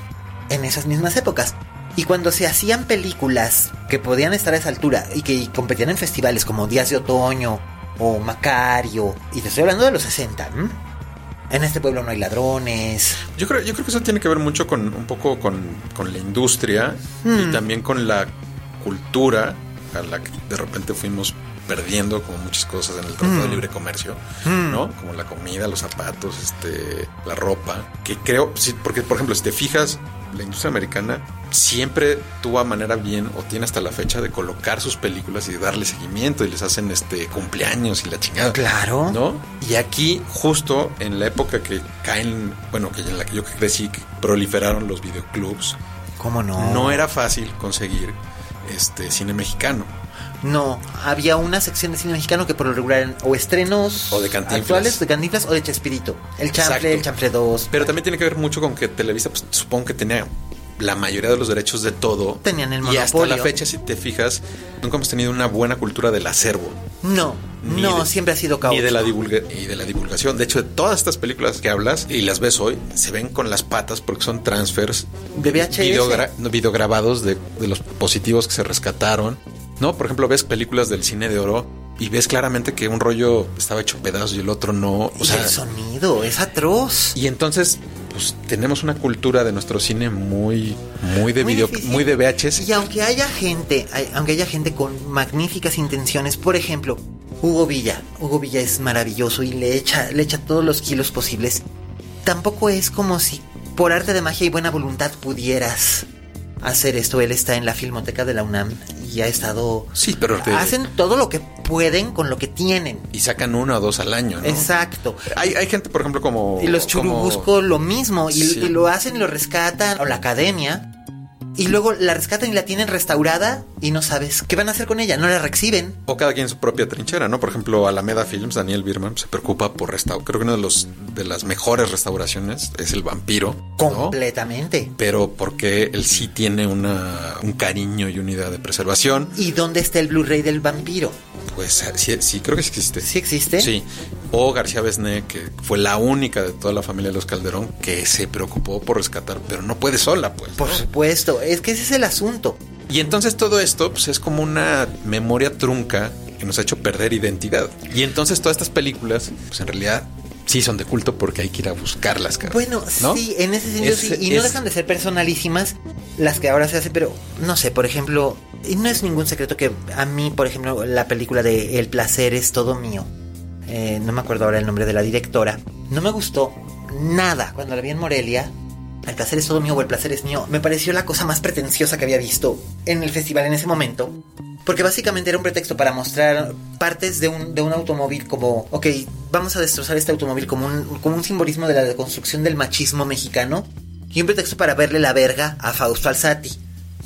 en esas mismas épocas. Y cuando se hacían películas que podían estar a esa altura y que competían en festivales como Días de Otoño o Macario, y te estoy hablando de los 60, ¿m? en este pueblo no hay ladrones. Yo creo, yo creo que eso tiene que ver mucho con un poco con, con la industria Mm. y también con la cultura a la que de repente fuimos perdiendo como muchas cosas en el Tratado de Mm. Libre Comercio, ¿no? Como la comida, los zapatos, este, la ropa, que creo, sí, porque por ejemplo, si te fijas, la industria americana siempre tuvo a manera bien o tiene hasta la fecha de colocar sus películas y de darle seguimiento y les hacen este cumpleaños y la chingada. Claro. ¿No? Y aquí, justo en la época que caen, bueno, que en la que yo crecí, que proliferaron los videoclubs, ¿Cómo no? no era fácil conseguir este cine mexicano. No, había una sección de cine mexicano que por lo regular eran o estrenos O de Cantinflas. actuales de Cantinflas o de Chespirito. El Chanfle, Exacto. el Chanfle 2. Pero también tiene que ver mucho con que Televisa, pues, supongo que tenía la mayoría de los derechos de todo. Tenían el Y hasta monopolio. la fecha, si te fijas, nunca hemos tenido una buena cultura del acervo. No, Ni no, de- siempre ha sido caótico. Y de, la divulga- y de la divulgación. De hecho, de todas estas películas que hablas y las ves hoy, se ven con las patas porque son transfers De VHS. videogra- videograbados de, de los positivos que se rescataron. No, por ejemplo, ves películas del cine de oro y ves claramente que un rollo estaba hecho pedazos y el otro no. O y sea, el sonido es atroz. y entonces, pues tenemos una cultura de nuestro cine muy, muy de Muy video, difícil. muy de VHS. Y aunque haya gente, hay- aunque haya gente con magníficas intenciones, por ejemplo, Hugo Villa. Hugo Villa es maravilloso y le echa, le echa todos los kilos posibles. Tampoco es como si por arte de magia y buena voluntad pudieras hacer esto. Él está en la Filmoteca de la UNAM y ha estado... Sí, pero te- Hacen todo lo que pueden con lo que tienen. y sacan uno o dos al año, ¿no? Exacto. Hay, hay gente, por ejemplo, como. Y los como- churubusco lo mismo. Y, Sí. y lo hacen, lo rescatan. O la academia. Y luego la rescatan y la tienen restaurada y no sabes qué van a hacer con ella, no la reciben. O cada quien en su propia trinchera, ¿no? Por ejemplo, Alameda Films, Daniel Birman se preocupa por restaurar. Creo que una de, los, de las mejores restauraciones es el vampiro. Completamente. Pero porque él sí tiene una, un cariño y unidad de preservación. ¿Y dónde está el Blu-ray del vampiro? Pues sí, sí, creo que sí existe. ¿Sí existe? Sí. O García Besné, que fue la única de toda la familia de los Calderón que se preocupó por rescatar, pero no puede sola, pues. Por supuesto, es que ese es el asunto. Y entonces todo esto pues, es como una memoria trunca que nos ha hecho perder identidad. Y entonces todas estas películas, pues en realidad sí son de culto porque hay que ir a buscarlas, cara. Bueno, sí, en ese sentido sí. Y no dejan de ser personalísimas las que ahora se hacen, pero no sé, por ejemplo, y no es ningún secreto que a mí, por ejemplo, la película de El placer es todo mío. Eh, no me acuerdo ahora el nombre de la directora. No me gustó nada cuando la vi en Morelia. El placer es todo mío o el placer es mío. Me pareció la cosa más pretenciosa que había visto en el festival en ese momento. Porque básicamente era un pretexto para mostrar partes de un, de un automóvil como, ok, vamos a destrozar este automóvil como un, como un simbolismo de la deconstrucción del machismo mexicano. Y un pretexto para verle la verga a Fausto Alzati.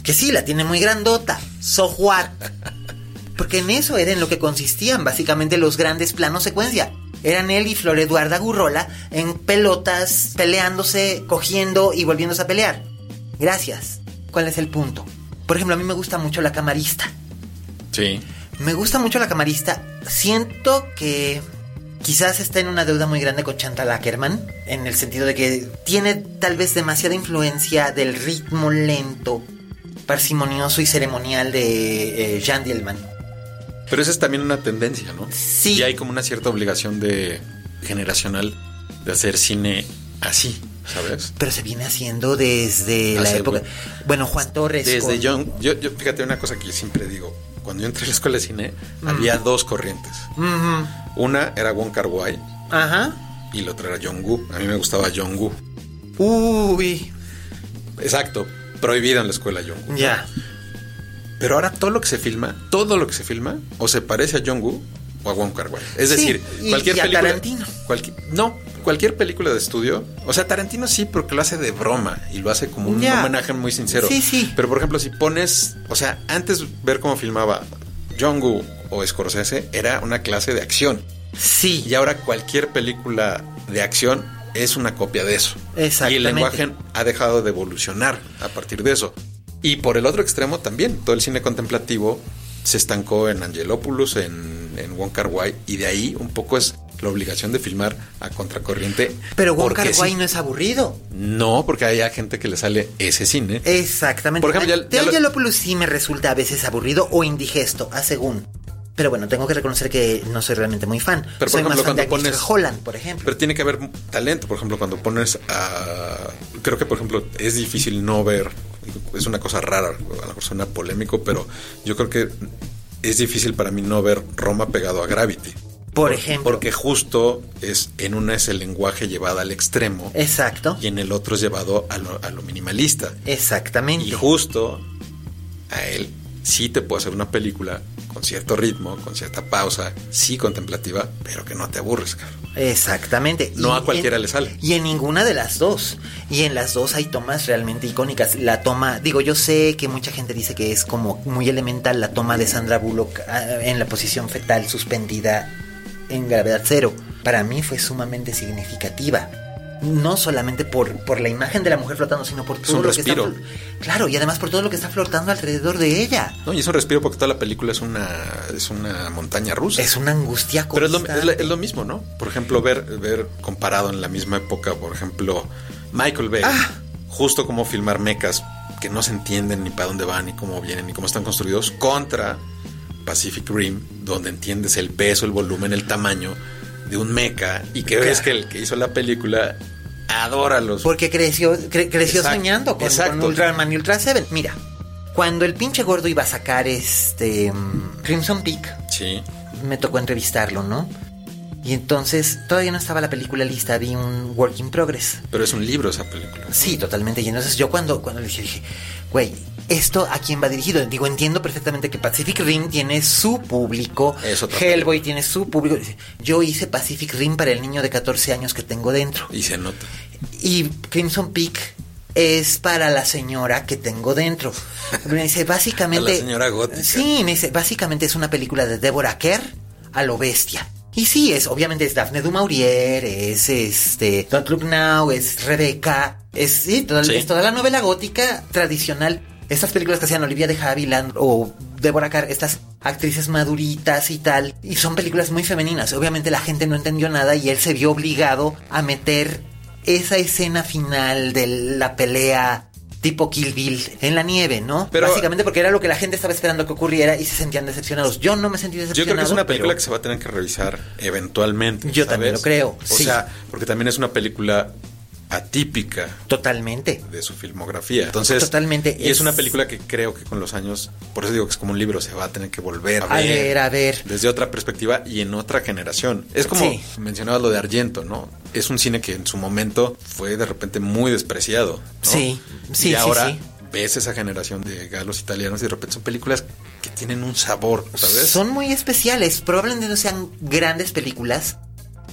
Que sí, la tiene muy grandota. So what? Porque en eso era en lo que consistían básicamente los grandes planos secuencia. Eran él y Flor Eduarda Gurrola en pelotas, peleándose, cogiendo y volviéndose a pelear. Gracias. ¿Cuál es el punto? Por ejemplo, a mí me gusta mucho la camarista. Sí. Me gusta mucho la camarista. Siento que quizás está en una deuda muy grande con Chantal Ackerman, en el sentido de que tiene tal vez demasiada influencia del ritmo lento, parsimonioso y ceremonial de eh, Jean Dielman. Pero esa es también una tendencia, ¿no? Sí. Y hay como una cierta obligación de generacional de hacer cine así, ¿sabes? Pero se viene haciendo desde la época. Bueno, Juan Torres. Desde John, yo, yo, fíjate una cosa que yo siempre digo, cuando yo entré a la escuela de cine, había dos corrientes. Una era Wong Kar Wai Ajá. y la otra era John Woo. A mí me gustaba John Woo. Uy. Exacto, prohibido en la escuela John Woo. Ya. Pero ahora todo lo que se filma, todo lo que se filma, o se parece a John Woo o a Wong Kar Wai. Es Sí, decir, y- cualquier y a película. Tarantino. no, cualquier película de estudio. O sea, Tarantino sí, porque lo hace de broma y lo hace como un homenaje muy sincero. Sí, sí. Pero por ejemplo, si pones, o sea, antes ver cómo filmaba John Woo o Scorsese era una clase de acción. Sí. Y ahora cualquier película de acción es una copia de eso. Y Exactamente. el lenguaje ha dejado de evolucionar a partir de eso. Y por el otro extremo también, todo el cine contemplativo se estancó en Angelopoulos, en, en Wong Kar Wai, y de ahí un poco es la obligación de filmar a contracorriente. Pero Wong Kar Wai sí. no es aburrido. No, porque hay gente que le sale ese cine. Exactamente. Por ejemplo, ya- De ya Angelopoulos sí me resulta a veces aburrido o indigesto, a según. Pero bueno, tengo que reconocer que no soy realmente muy fan. Pero, por soy ejemplo, más fan cuando pones- Holland, por ejemplo. Pero tiene que haber talento, por ejemplo, cuando pones a... Creo que, por ejemplo, es difícil no ver, es una cosa rara, a lo mejor suena polémico, pero yo creo que es difícil para mí no ver Roma pegado a Gravity. Por ejemplo. Porque justo es, en una es el lenguaje llevado al extremo Exacto. y en el otro es llevado a lo, a lo minimalista. Exactamente. Y justo a él sí te puede hacer una película con cierto ritmo, con cierta pausa, sí contemplativa, pero que no te aburres, cabrón. Exactamente. No Y a cualquiera en- le sale. Y en ninguna de las dos. Y en las dos hay tomas realmente icónicas. La toma, digo, yo sé que mucha gente dice que es como muy elemental la toma de Sandra Bullock ah, en la posición fetal suspendida en gravedad cero. Para mí fue sumamente significativa. No solamente por, por la imagen de la mujer flotando, sino por todo un lo que está. respiro. flo- Claro, y además por todo lo que está flotando alrededor de ella. No, y es un respiro porque toda la película es una, es una montaña rusa. Es una angustia Pero es lo, constante. es la- es lo mismo, ¿no? Por ejemplo, ver, ver comparado en la misma época, por ejemplo, Michael Bay, Ah. justo como filmar mecas que no se entienden ni para dónde van, ni cómo vienen, ni cómo están construidos, contra Pacific Rim, donde entiendes el peso, el volumen, el tamaño de un meca y que ves que el que hizo la película adora los... Porque creció, cre- creció Exacto, soñando con, con exacto. Ultraman y Ultra Seven. Mira, cuando el pinche gordo iba a sacar este mm, Crimson Peak, Sí, me tocó entrevistarlo, ¿no? Y entonces todavía no estaba la película lista, vi un work in progress. pero es un libro esa película. Sí, totalmente. Y entonces yo cuando, cuando le dije, dije, güey, ¿esto a quién va dirigido? Digo, entiendo perfectamente que Pacific Rim tiene su público. Es otra Hellboy tiene su público. Yo hice Pacific Rim para el niño de 14 años que tengo dentro. Y se nota. Y Crimson Peak es para la señora que tengo dentro. Me dice, básicamente... la señora gótica. Sí, me dice, básicamente es una película de Deborah Kerr a lo bestia. Y sí, es, obviamente es Daphne du Maurier, es este, Don't Look Now, es Rebecca, es, sí, toda, Sí. es toda la novela gótica tradicional. Estas películas que hacían Olivia de Havilland o Deborah Kerr, estas actrices maduritas y tal, y son películas muy femeninas. Obviamente la gente no entendió nada y él se vio obligado a meter esa escena final de la pelea tipo Kill Bill en la nieve, ¿no? Pero- Básicamente porque era lo que la gente estaba esperando que ocurriera y se sentían decepcionados. Yo no me sentí Yo decepcionado. creo que es una película pero- que se va a tener que revisar eventualmente. Yo también lo creo, O sí. sea, porque también es una película atípica Totalmente. de su filmografía. Entonces, Totalmente, Y es, es- una película que creo que con los años, por eso digo que es como un libro, se va a tener que volver a A ver. ver, a ver. Desde otra perspectiva y en otra generación. Es como Sí. mencionabas lo de Argento, ¿no? Es un cine que en su momento fue de repente muy despreciado. ¿no? Sí, sí, y sí, ahora sí. ves esa generación de galos italianos y de repente son películas que tienen un sabor, ¿sabes? Son muy especiales. Probablemente no sean grandes películas,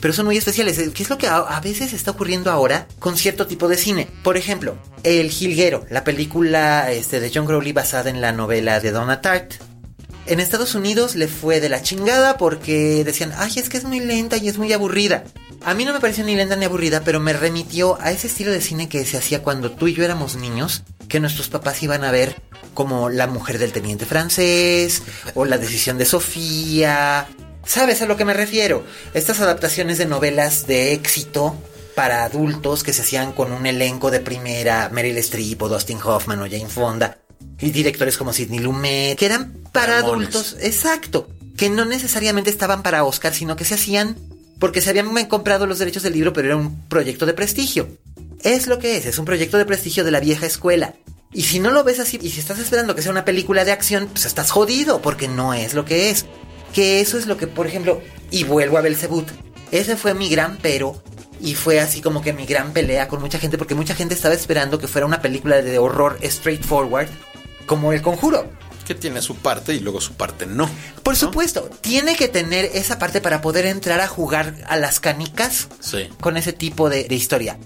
pero son muy especiales. Eh, ¿Qué es lo que a, veces está ocurriendo ahora con cierto tipo de cine? Por ejemplo, El Jilguero, la película este, de John Crowley basada en la novela de Donna Tartt. En Estados Unidos le fue de la chingada porque decían, ay, es que es muy lenta y es muy aburrida. A mí no me pareció ni lenta ni aburrida, pero me remitió a ese estilo de cine que se hacía cuando tú y yo éramos niños, que nuestros papás iban a ver como La mujer del teniente francés, o La decisión de Sofía. ¿Sabes a lo que me refiero? Estas adaptaciones de novelas de éxito para adultos que se hacían con un elenco de primera, Meryl Streep o Dustin Hoffman o Jane Fonda, y directores como Sidney Lumet, que eran para Ramones. adultos, exacto, que no necesariamente estaban para Oscar, sino que se hacían porque se habían comprado los derechos del libro, pero era un proyecto de prestigio. Es lo que es, es un proyecto de prestigio de la vieja escuela. Y si no lo ves así, y si estás esperando que sea una película de acción, pues estás jodido, porque no es lo que es. Que eso es lo que, por ejemplo, y vuelvo a Belzebut, ese fue mi gran pero, y fue así como que mi gran pelea con mucha gente, porque mucha gente estaba esperando que fuera una película de horror straightforward, como El Conjuro. Que tiene su parte y luego su parte no. Por ¿no? supuesto, tiene que tener esa parte para poder entrar a jugar a las canicas Sí. con ese tipo de, de historia.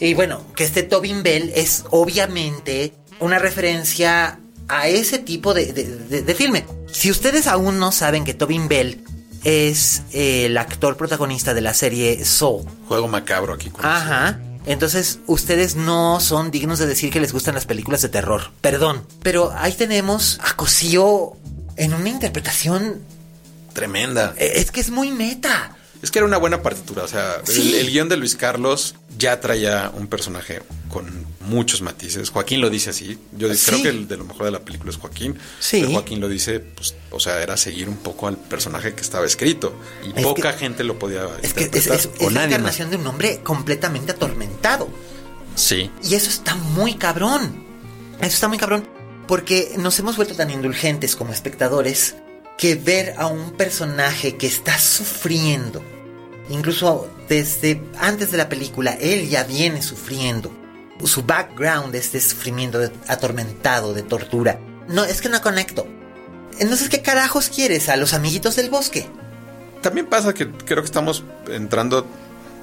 Y bueno, que este Tobin Bell es obviamente una referencia a ese tipo de, de- de- de filme. Si ustedes aún no saben que Tobin Bell es eh, el actor protagonista de la serie Soul, Juego macabro aquí. con Ajá. Entonces, ustedes no son dignos de decir que les gustan las películas de terror. Perdón. Pero ahí tenemos a Cosío en una interpretación. Tremenda. eh, Es que es muy meta. Es que era una buena partitura. O sea, el- Sí. el, guion de Luis Carlos ya traía un personaje con muchos matices. Joaquín lo dice así. Yo Sí. creo que el de lo mejor de la película es Joaquín. Sí. Pero Joaquín lo dice, pues, o sea, era seguir un poco al personaje que estaba escrito. Y Es poca que- gente lo podía Es que es, interpretar, es- o es la más. encarnación de un hombre completamente atormentado. Sí. Y eso está muy cabrón. Eso está muy cabrón. Porque nos hemos vuelto tan indulgentes como espectadores que ver a un personaje que está sufriendo, incluso desde antes de la película, él ya viene sufriendo. Su background es de sufrimiento atormentado, de tortura. No, es que no conecto. Entonces, ¿qué carajos quieres a los amiguitos del bosque? También pasa que creo que estamos entrando,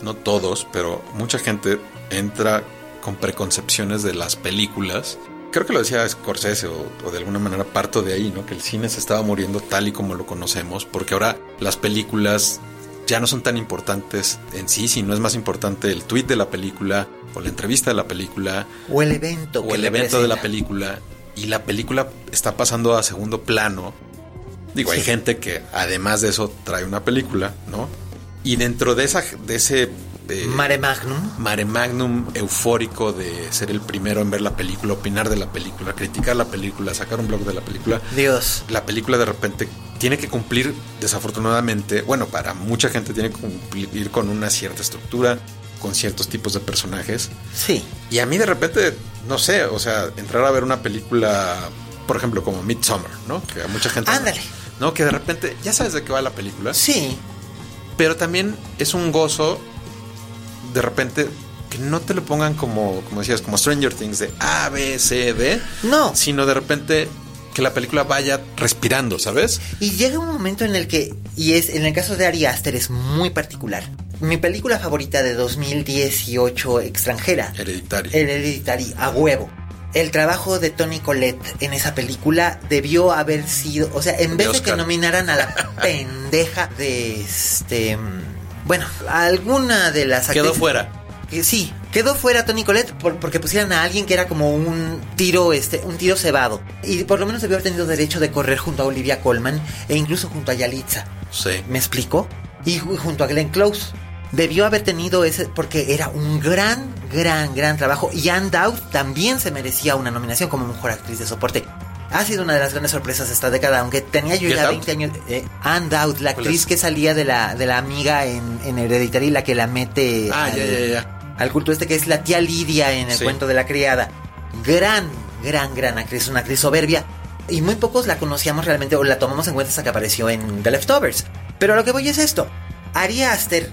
no todos, pero mucha gente entra con preconcepciones de las películas. Creo que lo decía Scorsese o, o de alguna manera parto de ahí, ¿no? Que el cine se estaba muriendo tal y como lo conocemos, porque ahora las películas ya no son tan importantes en sí, sino es más importante el tweet de la película o la entrevista de la película O el evento. o el evento de la película y la película está pasando a segundo plano. Digo, hay gente que además de eso trae una película, ¿no? Y dentro de esa de ese Mare Magnum. mare magnum eufórico de ser el primero en ver la película, opinar de la película, criticar la película, sacar un blog de la película, Dios. la película de repente tiene que cumplir, desafortunadamente, bueno, para mucha gente tiene que cumplir con una cierta estructura, con ciertos tipos de personajes. Sí. Y a mí de repente, no sé, o sea, entrar a ver una película, por ejemplo, como Midsommar, ¿no? Que a mucha gente... Ándale. No, que de repente ya sabes de qué va la película, Sí. pero también es un gozo de repente que no te lo pongan como, como decías, como Stranger Things de A, B, C, D, No. sino de repente que la película vaya respirando, ¿sabes? Y llega un momento en el que, y es en el caso de Ari Aster es muy particular, Mi película favorita de 2018 extranjera. Hereditary. Hereditary, a huevo. El trabajo de Tony Collette en esa película debió haber sido, o sea, en vez de que nominaran a la pendeja de este, bueno, alguna de las quedó fuera. sí, quedó fuera Tony Collette porque pusieran a alguien que era como un tiro, este, un tiro cebado y por lo menos debió haber tenido derecho de correr junto a Olivia Colman e incluso junto a Yalitza. Sí. ¿Me explico? Y junto a Glenn Close debió haber tenido ese, porque era un gran, gran, gran trabajo. Y Anne Dowd también se merecía una nominación como mejor actriz de soporte. Ha sido una de las grandes sorpresas esta década, aunque tenía yo ya 20 años. Eh, Anne Dowd, la actriz que salía de la, de la amiga en, en Hereditary, la que la mete ah, al, ya, ya, ya. al culto este, que es la tía Lidia en el cuento de la criada. Gran, gran, gran actriz, una actriz soberbia. Y muy pocos la conocíamos realmente o la tomamos en cuenta hasta que apareció en The Leftovers. Pero lo que voy es esto. Ari Aster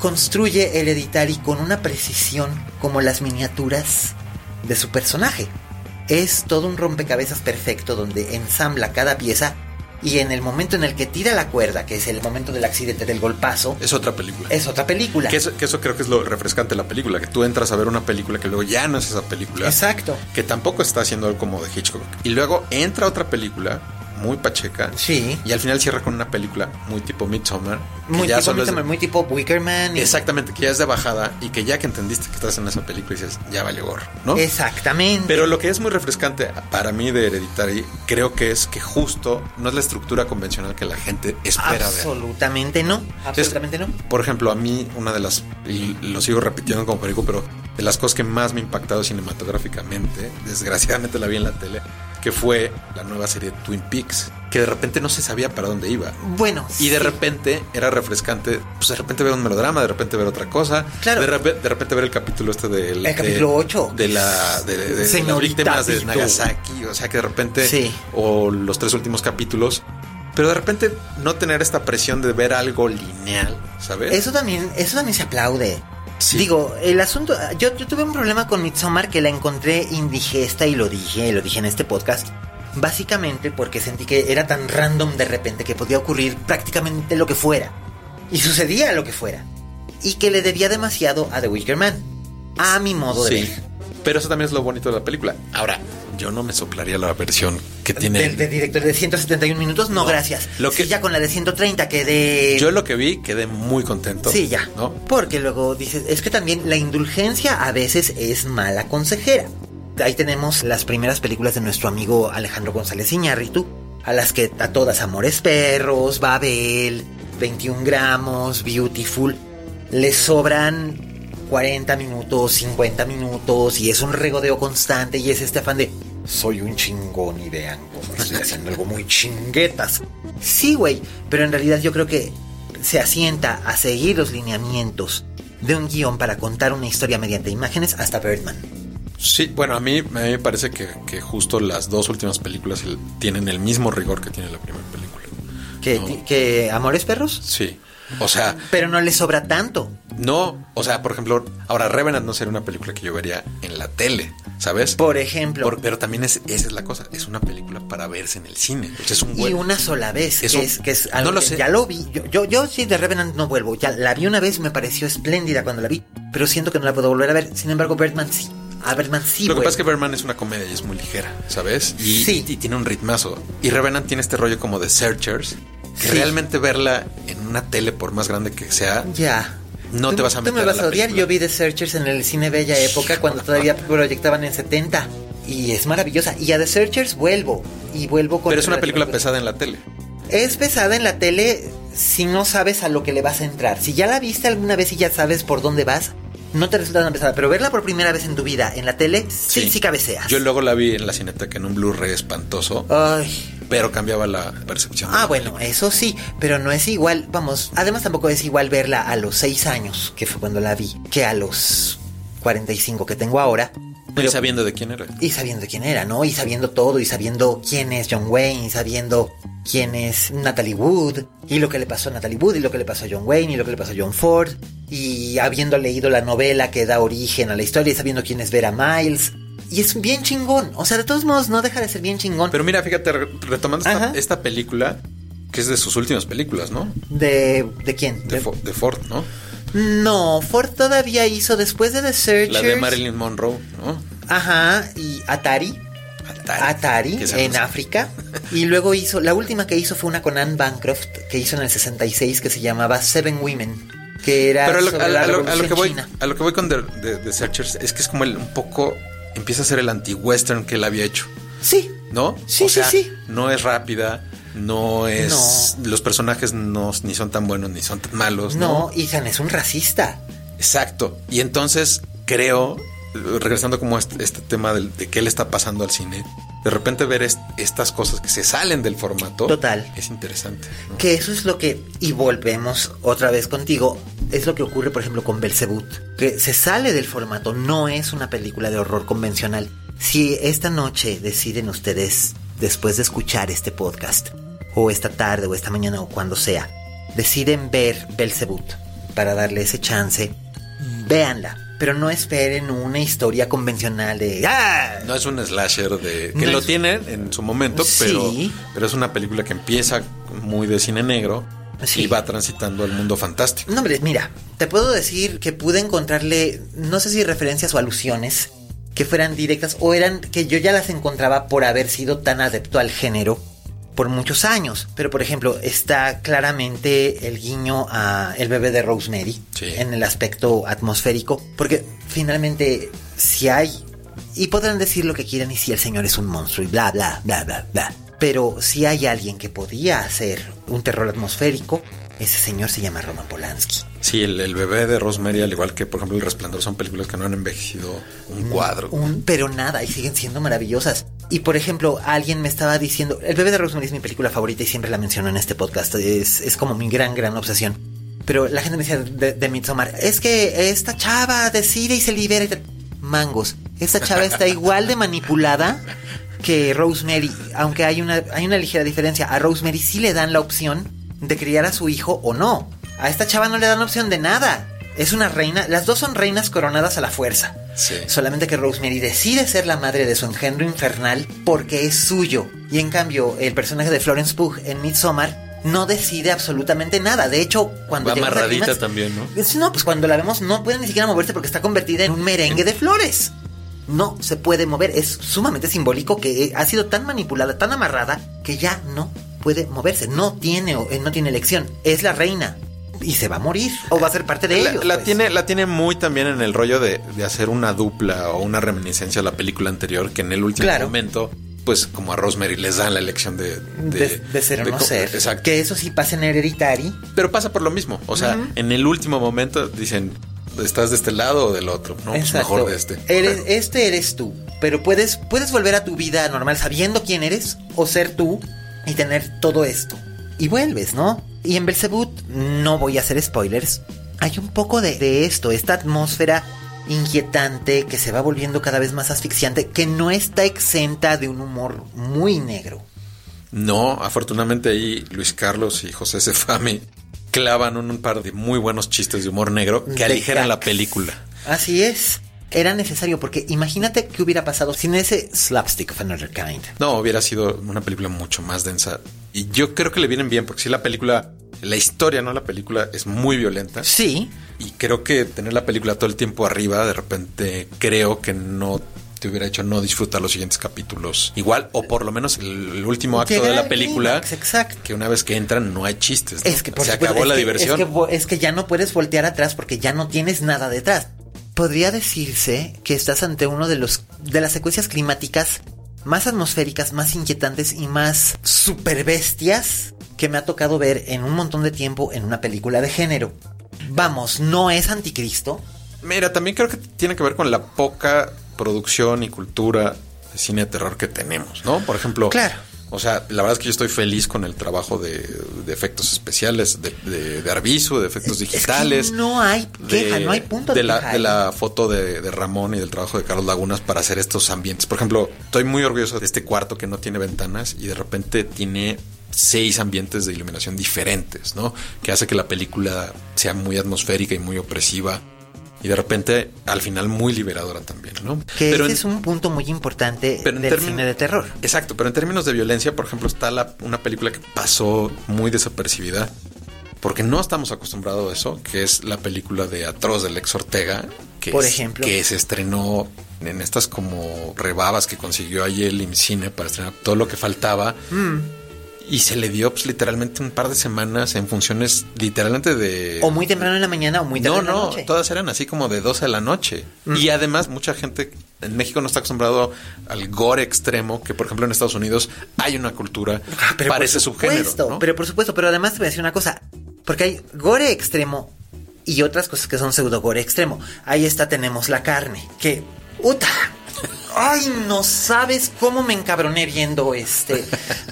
construye Hereditary con una precisión como las miniaturas de su personaje. Es todo un rompecabezas perfecto donde ensambla cada pieza y en el momento en el que tira la cuerda, que es el momento del accidente del golpazo, es otra película. Es otra película. Que eso, que eso, creo que es lo refrescante de la película, que tú entras a ver una película que luego ya no es esa película. Exacto. Que tampoco está haciendo algo como de Hitchcock. Y luego entra otra película muy pacheca. Sí. Y al final cierra con una película muy tipo Midsommar. Muy tipo Midsommar, muy tipo Wickerman. Exactamente, que ya es de bajada y que ya que entendiste que estás en esa película dices, ya vale gorro, ¿no? Exactamente. Pero lo que es muy refrescante para mí de Hereditary, creo que es que justo no es la estructura convencional que la gente espera Absolutamente no. Absolutamente no. Por ejemplo, a mí una de las, y lo sigo repitiendo como perico, pero de las cosas que más me ha impactado cinematográficamente, desgraciadamente la vi en la tele, que fue la nueva serie Twin Peaks, que de repente no se sabía para dónde iba. Bueno. Y de repente era refrescante, pues de repente ver un melodrama, de repente ver otra cosa. Claro. De, repente ver el capítulo este del... El capítulo 8. De la... De, de, las víctimas de Nagasaki, o sea que de repente... Sí. O los tres últimos capítulos pero de repente no tener esta presión de ver algo lineal, ¿sabes? Eso también, eso también se aplaude. Digo, el asunto, yo, yo tuve un problema con Midsommar que la encontré indigesta y lo dije, y lo dije en este podcast. Básicamente porque sentí que era tan random de repente que podía ocurrir prácticamente lo que fuera. Y sucedía lo que fuera. Y que le debía demasiado a The Wicker Man. A mi modo de ver. Pero eso también es lo bonito de la película. Ahora, yo no me soplaría la versión que tiene. ¿De, director de 171 minutos? No, gracias. Lo que, ya con la de 130 quedé. Yo lo que vi quedé muy contento. Sí, ya. ¿no? Porque luego dices, es que también la indulgencia a veces es mala consejera. Ahí tenemos las primeras películas de nuestro amigo Alejandro González Iñárritu, a las que a todas Amores Perros, Babel, 21 gramos, Beautiful, le sobran 40 minutos, 50 minutos y es un regodeo constante y es este afán de soy un chingón y vean cómo estoy haciendo algo muy chinguetas. Sí, güey, pero en realidad yo creo que se asienta a seguir los lineamientos de un guion para contar una historia mediante imágenes hasta Birdman. Sí, bueno, a mí, me parece que, justo las dos últimas películas tienen el mismo rigor que tiene la primera película. ¿Que, ¿Que Amores Perros? Sí. O sea. Pero no le sobra tanto. No, o sea, por ejemplo, ahora Revenant no sería una película que yo vería en la tele, ¿sabes? Por ejemplo. pero también es, esa es la cosa, es una película para verse en el cine. es un y una sola vez, que, es, que es no lo sé. ya lo vi. Yo, yo, yo sí de Revenant no vuelvo. Ya la vi una vez, me pareció espléndida cuando la vi, pero siento que no la puedo volver a ver. Sin embargo, Birdman sí. A Birdman sí. Lo que pasa es que Birdman es una comedia y es muy ligera, ¿sabes? Y, sí. y, tiene un ritmazo. Y Revenant tiene este rollo como de Searchers, que realmente verla en una tele, por más grande que sea, ya. No te vas a meter. Tú me vas a, odiar. Yo vi The Searchers en el cine Bella Época cuando todavía proyectaban en 70. Y es maravillosa. Y a The Searchers vuelvo. Y vuelvo con. Pero es una película pesada en la tele. Es pesada en la tele si no sabes a lo que le vas a entrar. Si ya la viste alguna vez y ya sabes por dónde vas, no te resulta tan pesada. Pero verla por primera vez en tu vida en la tele, sí, sí, cabeceas. Yo luego la vi en la cineteca en un Blu-ray espantoso. Ay pero cambiaba la percepción. Ah, bueno, eso sí, pero no es igual, vamos, además tampoco es igual verla a los seis años, que fue cuando la vi, que a los 45 que tengo ahora. Y sabiendo de quién era. Y sabiendo de quién era, ¿no? Y sabiendo todo, y sabiendo quién es John Wayne, y sabiendo quién es Natalie Wood, y lo que le pasó a Natalie Wood, y lo que le pasó a John Wayne, y lo que le pasó a John Ford, y habiendo leído la novela que da origen a la historia, y sabiendo quién es Vera Miles, y es bien chingón. O sea, de todos modos, no deja de ser bien chingón. Pero mira, fíjate, retomando esta, película, que es de sus últimas películas, ¿no? ¿De, de quién? De, Ford, ¿no? No, Ford todavía hizo después de The Searchers. La de Marilyn Monroe, ¿no? Ajá, y Atari. Atari, en África. y luego hizo, la última que hizo fue una con Anne Bancroft, que hizo en el 66, que se llamaba Seven Women. Que era Pero a lo, que voy, a lo que voy con The, Searchers es que es como el, un poco, empieza a ser el anti-western que él había hecho. Sí. ¿No? Sí, sí, sí. No es rápida, no es. Los personajes no, ni son tan buenos ni son tan malos. No, Ethan es un racista. Exacto. Y entonces creo, regresando como a este, este tema de, qué le está pasando al cine, de repente ver estas cosas que se salen del formato. Total. Es interesante. Que eso es lo que. Y volvemos otra vez contigo. Es lo que ocurre, por ejemplo, con Belzebut. Que se sale del formato. No es una película de horror convencional. Si esta noche deciden ustedes, después de escuchar este podcast, o esta tarde, o esta mañana, o cuando sea, deciden ver Belzebut para darle ese chance, véanla. Pero no esperen una historia convencional de ¡Ah! No es un slasher de que lo tiene en su momento, pero, pero es una película que empieza muy de cine negro y va transitando el mundo fantástico. No, hombre, mira, te puedo decir que pude encontrarle, no sé si referencias o alusiones que fueran directas o eran que yo ya las encontraba por haber sido tan adepto al género por muchos años. Pero por ejemplo, está claramente el guiño a El bebé de Rosemary en el aspecto atmosférico, porque finalmente si hay y podrán decir lo que quieran y si el señor es un monstruo y bla bla bla bla bla. Pero si hay alguien que podía hacer un terror atmosférico, ese señor se llama Roman Polanski. Sí, el, bebé de Rosemary, al igual que por ejemplo El Resplandor, son películas que no han envejecido un cuadro. pero nada, y siguen siendo maravillosas. Y por ejemplo, alguien me estaba diciendo, El bebé de Rosemary es mi película favorita y siempre la menciono en este podcast, es, es como mi gran, gran obsesión. Pero la gente me decía de, de Midsommar, es que esta chava decide y se libera. Y Mangos, esta chava está igual de manipulada que Rosemary, aunque hay una, hay una ligera diferencia. A Rosemary sí le dan la opción de criar a su hijo o no. A esta chava no le dan opción de nada. Es una reina, las dos son reinas coronadas a la fuerza. Sí. Solamente que Rosemary decide ser la madre de su engendro infernal porque es suyo. Y en cambio, el personaje de Florence Pugh en Midsommar no decide absolutamente nada. De hecho, cuando Va amarradita también, ¿no? No, pues cuando la vemos no puede ni siquiera moverse porque está convertida en un merengue de flores. No se puede mover. Es sumamente simbólico que ha sido tan manipulada, tan amarrada, que ya no puede moverse, no tiene, eh, no tiene elección, es la reina. Y se va a morir o va a ser parte de la, ellos. La, pues. tiene, la tiene muy también en el rollo de, hacer una dupla o una reminiscencia a la película anterior que en el último momento pues como a Rosemary les dan la elección de... De, ser o no ser. Exacto. Que eso sí pasa en Hereditary. Pero pasa por lo mismo. O sea, en el último momento dicen, ¿estás de este lado o del otro? No, pues mejor de este. Eres, este eres tú. Pero puedes, puedes volver a tu vida normal sabiendo quién eres o ser tú y tener todo esto. Y vuelves, ¿no? Y en Belzebut, no voy a hacer spoilers, hay un poco de, esto, esta atmósfera inquietante que se va volviendo cada vez más asfixiante, que no está exenta de un humor muy negro. No, afortunadamente ahí Luis Carlos y José Sefami clavan un, par de muy buenos chistes de humor negro que aligeran la película. Así es era necesario porque imagínate qué hubiera pasado sin ese slapstick of another kind. No, hubiera sido una película mucho más densa. Y yo creo que le vienen bien porque si la película, la historia, no la película, es muy violenta. Sí. Y creo que tener la película todo el tiempo arriba, de repente creo que no te hubiera hecho no disfrutar los siguientes capítulos igual o por lo menos el, último acto de la película exacto. que una vez que entran no hay chistes es que se acabó la diversión es que, es que ya no puedes voltear atrás porque ya no tienes nada detrás podría decirse que estás ante uno de los de las secuencias climáticas más atmosféricas, más inquietantes y más super bestias que me ha tocado ver en un montón de tiempo en una película de género. Vamos, no es anticristo. Mira, también creo que tiene que ver con la poca producción y cultura de cine de terror que tenemos, ¿no? Por ejemplo, claro. O sea, la verdad es que yo estoy feliz con el trabajo de, efectos especiales, de, de, de Arviso, de efectos digitales. no hay queja, no hay punto de, la, de la foto de, Ramón y del trabajo de Carlos Lagunas para hacer estos ambientes. Por ejemplo, estoy muy orgulloso de este cuarto que no tiene ventanas y de repente tiene seis ambientes de iluminación diferentes, ¿no? Que hace que la película sea muy atmosférica y muy opresiva y de repente al final muy liberadora también, ¿no? Que ese es un punto muy importante del cine de terror. Exacto, pero en términos de violencia, por ejemplo, está la, una película que pasó muy desapercibida, porque no estamos acostumbrados a eso, que es la película de Atroz del Lex Ortega, que, Por es- ejemplo. que se estrenó en estas como rebabas que consiguió ayer el IMCINE para estrenar todo lo que faltaba. Mm. Y se le dio pues, literalmente un par de semanas en funciones literalmente de... O muy temprano en la mañana o muy tarde no, en la no, noche. todas eran así como de 12 de la noche. Mm. Y además mucha gente en México no está acostumbrado al gore extremo, que por ejemplo en Estados Unidos hay una cultura Ah, Pero ese subgénero. ¿no? Pero por supuesto, pero además te voy a decir una cosa. Porque hay gore extremo y otras cosas que son pseudo gore extremo. Ahí está, tenemos la carne. Que, ¡Uta! Ay, no sabes cómo me encabroné viendo este.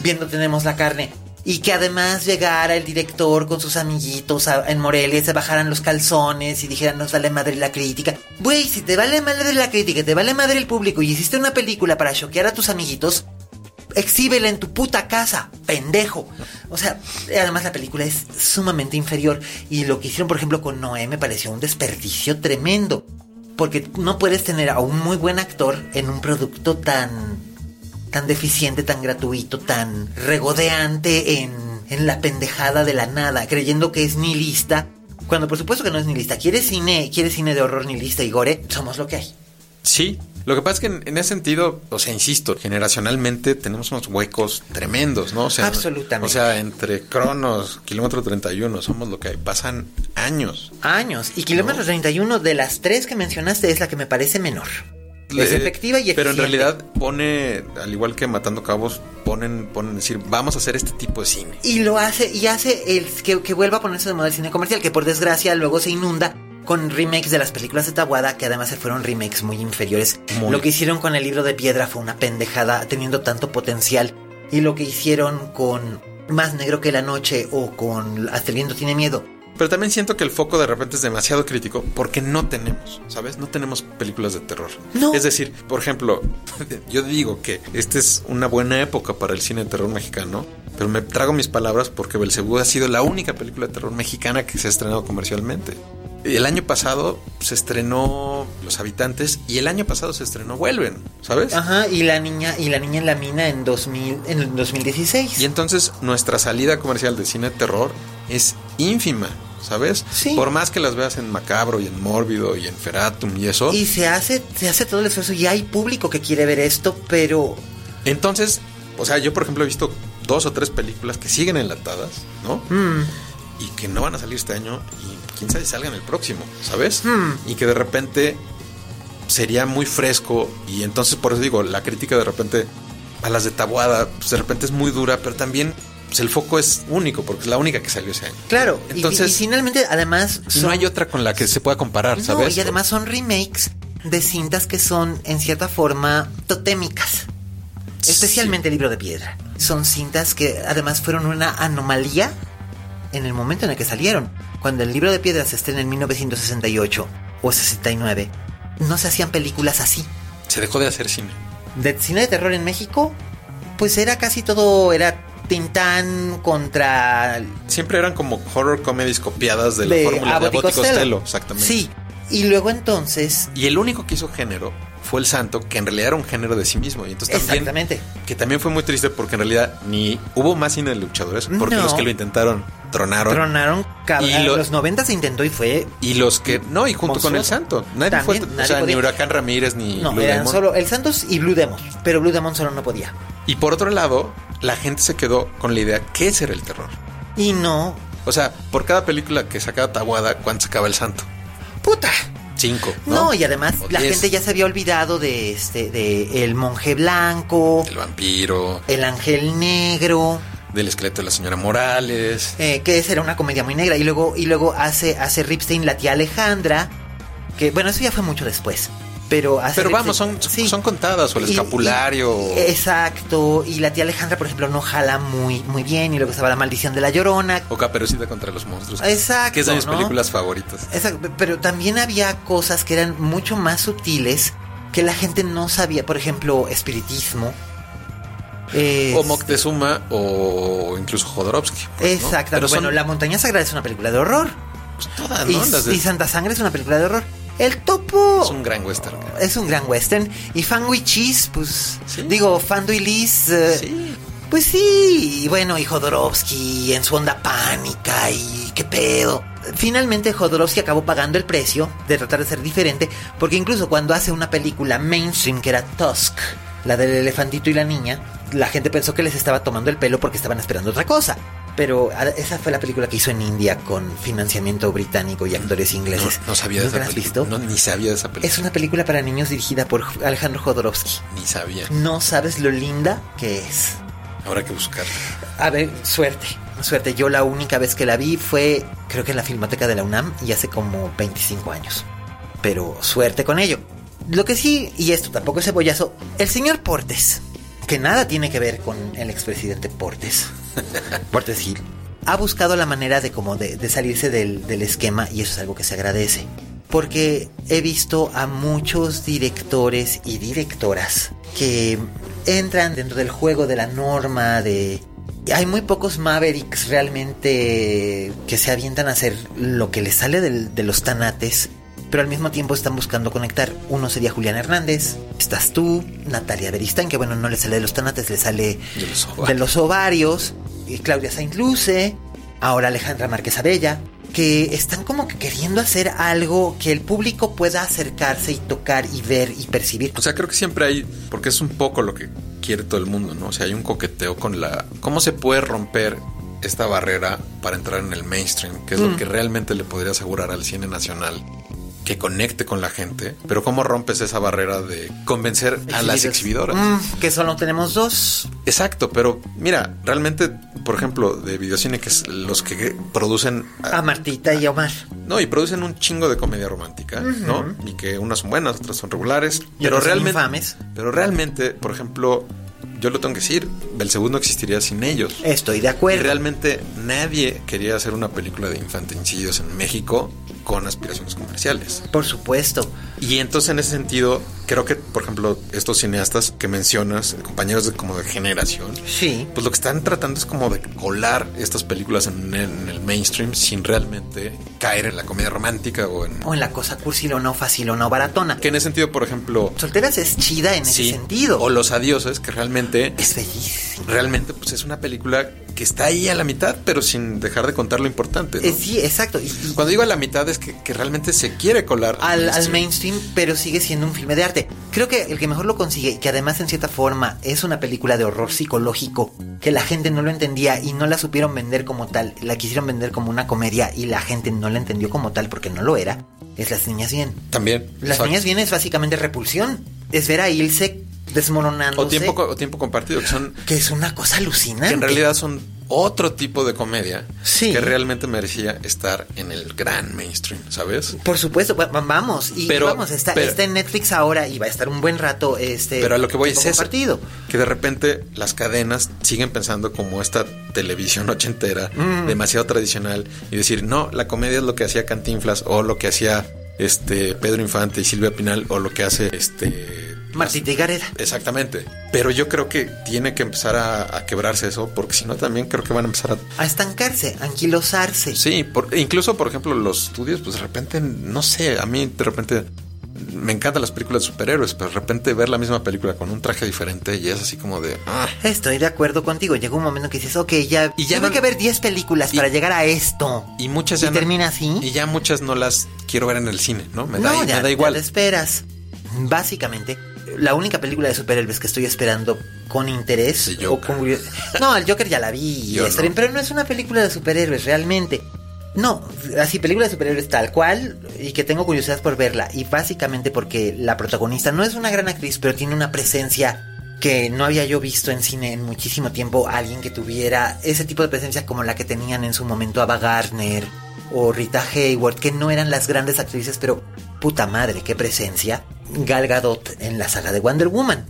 viendo tenemos la carne. Y que además llegara el director con sus amiguitos a- en Morelia se bajaran los calzones y dijeran nos vale madre la crítica. Güey, si te vale madre la crítica, te vale madre el público y hiciste una película para choquear a tus amiguitos, exhíbela en tu puta casa, pendejo. O sea, además la película es sumamente inferior. Y lo que hicieron, por ejemplo, con Noé me pareció un desperdicio tremendo. Porque no puedes tener a un muy buen actor en un producto tan. tan deficiente, tan gratuito, tan regodeante en, en la pendejada de la nada, creyendo que es nihilista. Cuando por supuesto que no es nihilista. ¿Quieres cine, quieres cine de horror nihilista y gore? Somos lo que hay. Sí, lo que pasa es que en, en ese sentido, o sea, insisto, generacionalmente tenemos unos huecos tremendos, ¿no? O sea, Absolutamente. O sea, entre Cronos, Kilómetro 31, somos lo que hay. Pasan años. Años. Y Kilómetro 31 de las tres que mencionaste es la que me parece menor. Es efectiva y Pero en eficiente. realidad pone, al igual que Matando Cabos, ponen, ponen decir, vamos a hacer este tipo de cine. Y lo hace, y hace el que, que vuelva a ponerse de moda el cine comercial, que por desgracia luego se inunda con remakes de las películas de Tabuada, que además fueron remakes muy inferiores. Muy. Lo que hicieron con el libro de piedra fue una pendejada, teniendo tanto potencial. Y lo que hicieron con Más Negro que la Noche o con Hasta el viento tiene miedo. Pero también siento que el foco de repente es demasiado crítico porque no tenemos, ¿sabes? No tenemos películas de terror. No. Es decir, por ejemplo, yo digo que esta es una buena época para el cine de terror mexicano, pero me trago mis palabras porque Belcebú ha sido la única película de terror mexicana que se ha estrenado comercialmente. El año pasado se estrenó Los Habitantes y el año pasado se estrenó Vuelven, ¿sabes? Ajá, y la niña, y la niña en la mina en 2000, en el 2016. Y entonces nuestra salida comercial de cine de terror es ínfima, ¿sabes? Sí. Por más que las veas en Macabro y en Mórbido y en Feratum y eso. Y se hace, se hace todo el esfuerzo y hay público que quiere ver esto, pero Entonces, o sea, yo por ejemplo he visto dos o tres películas que siguen enlatadas, ¿no? mm, Y que no van a salir este año y quién sabe si salgan el próximo, ¿sabes? Hmm. Y que de repente sería muy fresco y entonces por eso digo, la crítica de repente a las de Tabuada, pues de repente es muy dura, pero también pues, el foco es único porque es la única que salió ese año. claro, y- Entonces, y, finalmente además no hay otra con la que se pueda comparar, No, ¿sabes? y además son remakes de cintas que son en cierta forma totémicas. Especialmente el libro de piedra. Son cintas que además fueron una anomalía en el momento en el que salieron. Cuando el libro de piedra se estrena en 1968 o 69, no se hacían películas así. Se dejó de hacer cine. De cine de terror en México, pues era casi todo, era Tintán contra Siempre eran como horror comedies copiadas de la fórmula de Abbott y Abbott y Costello. Costello, exactamente. Sí, y luego entonces, Y el único que hizo género fue el santo, que en realidad era un género de sí mismo. Y entonces también, exactamente. que también fue muy triste porque en realidad ni hubo más cine de luchadores, porque No. los que lo intentaron tronaron. Tronaron cabrón. Y lo- los 90 se intentó y fue. y los que, no, y junto con el santo. Nadie También, fue, o sea, ni. Huracán Ramírez ni No, Blue eran Demon. solo el Santos y Blue Demon. Pero Blue Demon solo no podía. Y por otro lado, la gente se quedó con la idea que ese era el terror. Y no. O sea, por cada película que sacaba Tabuada, ¿cuánto sacaba el santo? ¡Puta! Cinco. No, No, y además O la diez. gente ya se había olvidado de este, de el monje blanco, El vampiro, el ángel negro, del esqueleto de la señora Morales. eh, que esa era una comedia muy negra. Y luego, y luego hace, hace Ripstein la tía Alejandra, que bueno, eso ya fue mucho después. Pero, hace Pero Ripstein- vamos, son, sí. son contadas, o el Y- escapulario. y- exacto. Y la tía Alejandra, por ejemplo, no jala muy, muy bien. Y luego estaba la maldición de la llorona. o Caperucita contra los monstruos. Exacto, Que es de mis ¿no? películas favoritas. Exacto, pero también había cosas que eran mucho más sutiles que la gente no sabía. Por ejemplo, espiritismo. Eh, O Moctezuma o incluso Jodorowsky. pues, ¿no? Exacto. Pero son Bueno, La Montaña Sagrada es una película de horror. pues, todas, y, de- y Santa Sangre es una película de horror. El topo es un gran western. es un gran western. Y Fango y Cheese, pues. Sí. Digo, Fando y Liz. eh, Sí. Pues sí, y bueno, y Jodorowsky en su onda pánica y qué pedo. Finalmente Jodorowsky acabó pagando el precio de tratar de ser diferente, porque incluso cuando hace una película mainstream que era Tusk, la del elefantito y la niña, la gente pensó que les estaba tomando el pelo porque estaban esperando otra cosa. Pero esa fue la película que hizo en India con financiamiento británico y actores ingleses. No, no sabía de ¿Nunca esa película. visto? No, ni sabía de esa película. Es una película para niños dirigida por Alejandro Jodorowsky. Ni sabía. No sabes lo linda que es. Habrá que buscarla. A ver, suerte, suerte. Yo la única vez que la vi fue, creo que en la Filmoteca de la UNAM y hace como 25 años. Pero suerte con ello. Lo que sí, y esto tampoco es cebollazo, el señor Portes, que nada tiene que ver con el expresidente Portes, Portes Gil, ha buscado la manera de como de, de salirse del, del esquema y eso es algo que se agradece. Porque he visto a muchos directores y directoras que entran dentro del juego de la norma, de... Hay muy pocos Mavericks realmente que se avientan a hacer lo que les sale del- de los tanates, pero al mismo tiempo están buscando conectar. Uno sería Julián Hernández, estás tú, Natalia Beristain, que bueno, no le sale de los tanates, le sale De los ovarios. de los ovarios, y Claudia Saint Luce, ahora Alejandra Márquez Abella, que están como que queriendo hacer algo que el público pueda acercarse y tocar y ver y percibir. O sea, creo que siempre hay, porque es un poco lo que quiere todo el mundo, ¿no? O sea, hay un coqueteo con la... ¿Cómo se puede romper esta barrera para entrar en el mainstream? Que es lo que realmente le podría asegurar al cine nacional que conecte con la gente. Pero ¿cómo rompes esa barrera de convencer a las exhibidoras? Mm, que solo tenemos dos. Exacto, pero mira, realmente, por ejemplo, de videocine, que es los que producen... A Martita y Omar. No, y producen un chingo de comedia romántica, ¿no? Y que unas son buenas, otras son regulares. Y pero realmente. infames. Pero realmente, por ejemplo, yo lo tengo que decir, Belzebú no existiría sin ellos. Estoy de Y acuerdo. realmente nadie quería hacer una película de infanticidios en México con aspiraciones comerciales. Por supuesto. Y entonces en ese sentido, creo que, por ejemplo, estos cineastas que mencionas, compañeros de como de generación, Sí. pues lo que están tratando es como de colar estas películas en el, en el mainstream sin realmente caer en la comedia romántica o en... O en la cosa cursilona o facilona o baratona. Que en ese sentido, por ejemplo... Solteras es chida en sí, ese sentido. O Los Adioses, que realmente... Es bellísimo. Realmente, pues es una película que está ahí a la mitad, pero sin dejar de contar lo importante. ¿no? Eh, sí, exacto. Y, y Cuando digo a la mitad es que, que realmente se quiere colar al, al mainstream, pero sigue siendo un filme de arte. Creo que el que mejor lo consigue, y que además en cierta forma es una película de horror psicológico, que la gente no lo entendía y no la supieron vender como tal, la quisieron vender como una comedia y la gente no la entendió como tal porque no lo era, es Las Niñas Bien. También. Las exacto. Niñas Bien es básicamente repulsión, es ver a Ilse desmoronándose. O tiempo, o tiempo compartido, que son... Que es una cosa alucinante. Que en realidad son otro tipo de comedia Sí. que realmente merecía estar en el gran mainstream, ¿sabes? Por supuesto, va- va- vamos. Y Pero- vamos, está, pero- está en Netflix ahora y va a estar un buen rato este Pero a lo que voy es eso, compartido. que de repente las cadenas siguen pensando como esta televisión ochentera, Mm. demasiado tradicional, y decir, no, la comedia es lo que hacía Cantinflas, o lo que hacía este Pedro Infante y Silvia Pinal, o lo que hace este... Martita y Gareda. Exactamente. Pero yo creo que tiene que empezar a, a quebrarse eso, porque si no también creo que van a empezar a A estancarse, a anquilosarse. Sí, por- incluso por ejemplo los estudios, pues de repente, no sé, a mí de repente me encantan las películas de superhéroes, pero de repente ver la misma película con un traje diferente y es así como de... ah. Estoy de acuerdo contigo. Llega un momento que dices, ok, ya, Y ya tuve no- que ver 10 películas y- para llegar a esto. Y muchas ¿Y ya no- termina así? Y ya muchas no las quiero ver en el cine, ¿no? Me da, no, me ya, da ya igual. te esperas. Básicamente, la única película de superhéroes que estoy esperando con interés o Joker. con curio- No, el Joker ya la vi y está no. bien, pero no es una película de superhéroes realmente. No, así película de superhéroes tal cual y que tengo curiosidad por verla y básicamente porque la protagonista no es una gran actriz, pero tiene una presencia que no había yo visto en cine en muchísimo tiempo, alguien que tuviera ese tipo de presencia como la que tenían en su momento Ava Gardner o Rita Hayward, que no eran las grandes actrices, pero puta madre, qué presencia. Gal Gadot en la saga de Wonder Woman.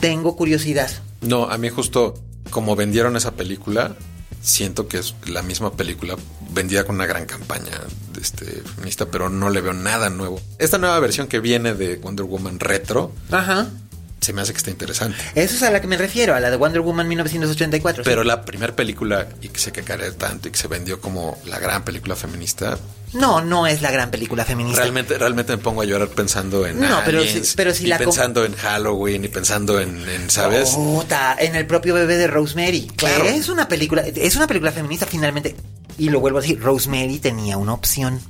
Tengo curiosidad. No, a mí justo como vendieron esa película, siento que es la misma película vendida con una gran campaña este, feminista, pero no le veo nada nuevo. Esta nueva versión que viene de Wonder Woman retro, Ajá. Se me hace que está interesante. Eso es a la que me refiero, a la de Wonder Woman 1984. Pero la primera película y que se cacareó tanto y que se vendió como la gran película feminista. No, no es la gran película feminista. Realmente, realmente me pongo a llorar pensando en no, pero si, pero si y la pensando en Halloween y pensando en, en ¿sabes? Puta, en el propio bebé de Rosemary. Claro. Es una película, es una película feminista finalmente. Y lo vuelvo a decir, Rosemary tenía una opción.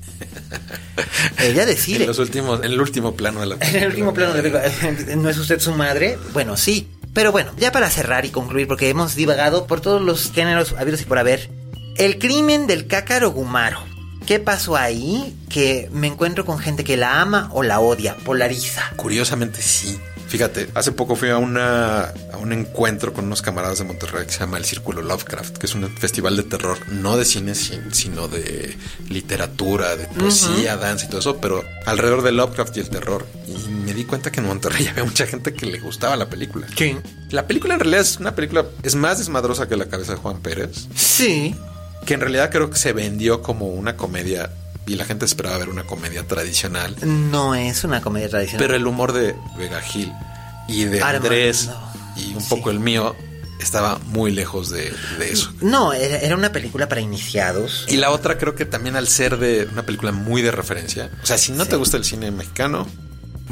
Ella decide. En los últimos, en el último plano de la En el último plano de la película, ¿no es usted su madre? Bueno, sí. Pero bueno, ya para cerrar y concluir, porque hemos divagado por todos los géneros habidos y por haber. El crimen del cácaro Gumaro. ¿Qué pasó ahí? Que me encuentro con gente que la ama o la odia, polariza. Curiosamente sí. Fíjate, hace poco fui a, una, a un encuentro con unos camaradas de Monterrey que se llama el Círculo Lovecraft, que es un festival de terror, no de cine, sino de literatura, de poesía, danza y todo eso, pero alrededor de Lovecraft y el terror. Y me di cuenta que en Monterrey había mucha gente que le gustaba la película. Sí. La película en realidad es una película, es más desmadrosa que la cabeza de Juan Pérez. Sí. Que en realidad creo que se vendió como una comedia y la gente esperaba ver una comedia tradicional. No es una comedia tradicional. Pero el humor de Vega Gil y de Armando, Andrés y un sí. poco el mío estaba muy lejos de, de eso. No, era, era una película para iniciados. Y la otra creo que también al ser de una película muy de referencia, o sea, si no te gusta el cine mexicano,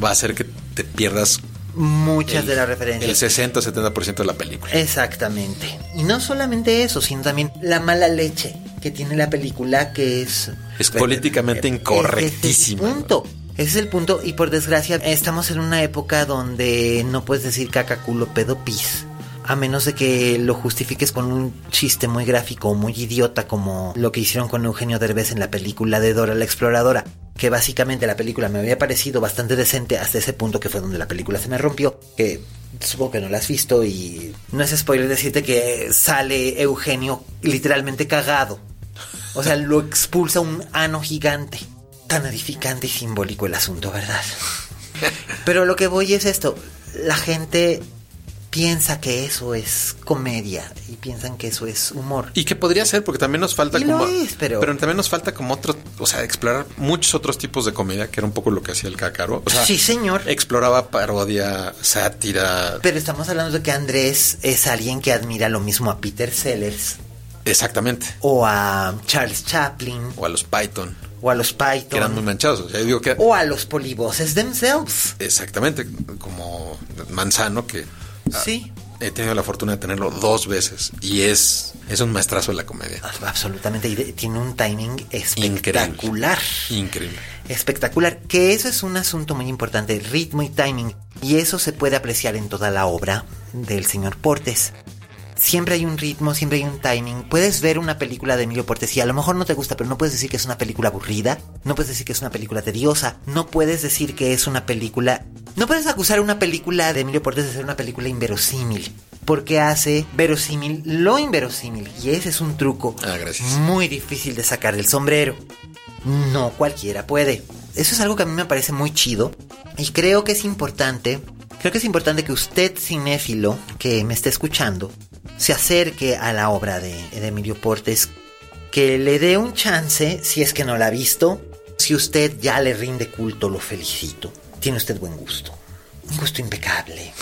va a hacer que te pierdas Muchas el, de las el referencias. 60 o 70% de la película. Exactamente. Y no solamente eso, sino también la mala leche que tiene la película, que es... Es políticamente Ese incorrectísima. es el punto. Ese es el punto. Y por desgracia, estamos en una época donde no puedes decir caca, culo, pedo, pis. A menos de que lo justifiques con un chiste muy gráfico o muy idiota como lo que hicieron con Eugenio Derbez en la película de Dora la Exploradora. Que básicamente la película me había parecido bastante decente hasta ese punto que fue donde la película se me rompió. Que supongo que no la has visto y no es spoiler decirte que sale Eugenio literalmente cagado. O sea, lo expulsa un ano gigante. Tan edificante y simbólico el asunto, ¿verdad? Pero lo que voy es esto. La gente piensa que eso es comedia y piensan que eso es humor. Y que podría ser, porque también nos falta Y como. lo es, pero- también nos falta como otro. O sea, explorar muchos otros tipos de comedia, que era un poco lo que hacía el cácaro. O sea, Sí, señor. Exploraba parodia, sátira. Pero estamos hablando de que Andrés es alguien que admira lo mismo a Peter Sellers Exactamente. o a Charles Chaplin O a los Python, o a los que eran muy Python manchados. O sea, yo digo que. o a los polivoces themselves. Exactamente. Como Manzano, que. ah, Sí. He tenido la fortuna de tenerlo dos veces. Y es. Es un maestrazo de la comedia. Absolutamente. Y de- tiene un timing espectacular. Increíble. espectacular, que eso es un asunto muy importante, ritmo y timing, y eso se puede apreciar en toda la obra del señor Portes. Siempre hay un ritmo, siempre hay un timing. Puedes ver una película de Emilio Portes y a lo mejor no te gusta, pero no puedes decir que es una película aburrida, no puedes decir que es una película tediosa, no puedes decir que es una película... No puedes acusar una película de Emilio Portes de ser una película inverosímil, porque hace verosímil lo inverosímil, y ese es un truco Ah, muy difícil de sacar del sombrero. No cualquiera puede. Eso es algo que a mí me parece muy chido. Y creo que es importante. Creo que es importante que usted, cinéfilo, que me esté escuchando, se acerque a la obra de, Emilio Portes. Que le dé un chance, si es que no la ha visto. Si usted ya le rinde culto, lo felicito. Tiene usted buen gusto. Un gusto impecable.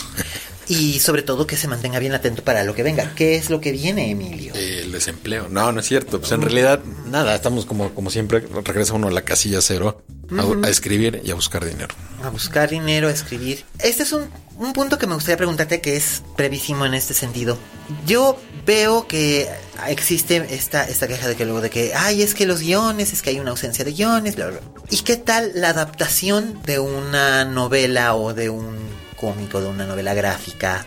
Y sobre todo que se mantenga bien atento para lo que venga. ¿Qué es lo que viene, Emilio? El desempleo. No, no es cierto. Pues en realidad, nada. Estamos como, como siempre. Regresa uno a la casilla cero. A- a, escribir y a buscar dinero. A buscar dinero, a escribir. Este es un, un punto que me gustaría preguntarte que es brevísimo en este sentido. Yo veo que existe esta, esta queja de que luego de que, ay, es que los guiones, es que hay una ausencia de guiones, bla, bla. ¿Y qué tal la adaptación de una novela o de un cómico, de una novela gráfica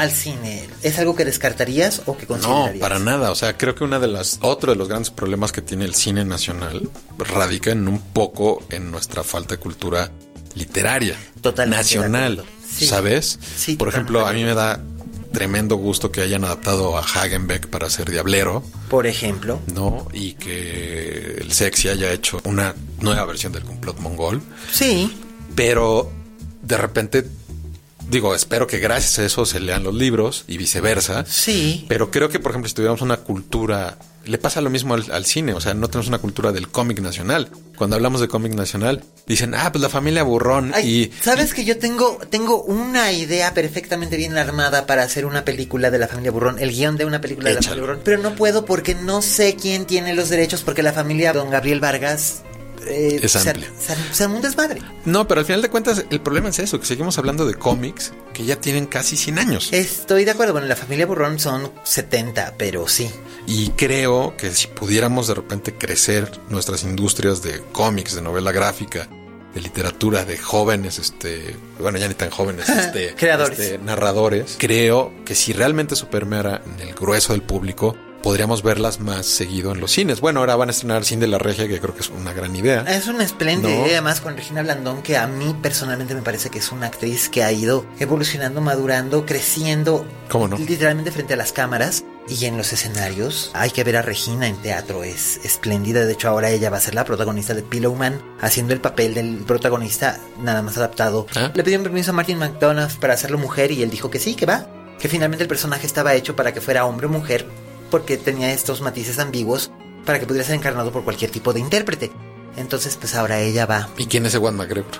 al cine? ¿Es algo que descartarías o que No, considerarías? para nada. O sea, creo que una de las, otro de los grandes problemas que tiene el cine nacional radica en un poco en nuestra falta de cultura literaria. Totalmente Nacional. Sí. ¿Sabes? Sí, Por ejemplo, a mí me da tremendo gusto que hayan adaptado a Hagenbeck para ser Diablero, Por ejemplo. ¿no? Y que el Sexy haya hecho una nueva versión del complot mongol. Sí, Pero de repente, digo, espero que gracias a eso se lean los libros y viceversa. sí. Pero creo que, por ejemplo, si tuviéramos una cultura le pasa lo mismo al, cine, o sea, no tenemos una cultura del cómic nacional. Cuando hablamos de cómic nacional, dicen, ah, pues la familia burrón y... ¿Sabes que yo tengo, tengo una idea perfectamente bien armada para hacer una película de la familia burrón, el guion de una película de la familia burrón, pero no puedo porque no sé quién tiene los derechos porque la familia don Gabriel Vargas eh, es amplio. Se, un desmadre. No, pero al final de cuentas el problema es eso, que seguimos hablando de cómics que ya tienen casi 100 años. Estoy de acuerdo, bueno, la familia Burrón son 70, pero sí. Y creo que si pudiéramos de repente crecer nuestras industrias de cómics, de novela gráfica, de literatura de jóvenes, este, bueno, ya ni tan jóvenes, este, creadores, este, narradores. Creo que si realmente eso permeara en el grueso del público, podríamos verlas más seguido en los cines. Bueno, ahora van a estrenar Cine de la Regia, que creo que es una gran idea. Es una espléndida idea, además con Regina Blandón, que a mí personalmente me parece que es una actriz que ha ido evolucionando, madurando, creciendo. ¿Cómo no? Literalmente frente a las cámaras. Y en los escenarios hay que ver a Regina en teatro, es espléndida. De hecho, ahora ella va a ser la protagonista de Pillowman, haciendo el papel del protagonista nada más adaptado. ¿Ah? Le pidieron permiso a Martin McDonough para hacerlo mujer y él dijo que sí, que va. Que finalmente el personaje estaba hecho para que fuera hombre o mujer, porque tenía estos matices ambiguos para que pudiera ser encarnado por cualquier tipo de intérprete. Entonces, pues ahora ella va. ¿Y quién es Ewan McGregor?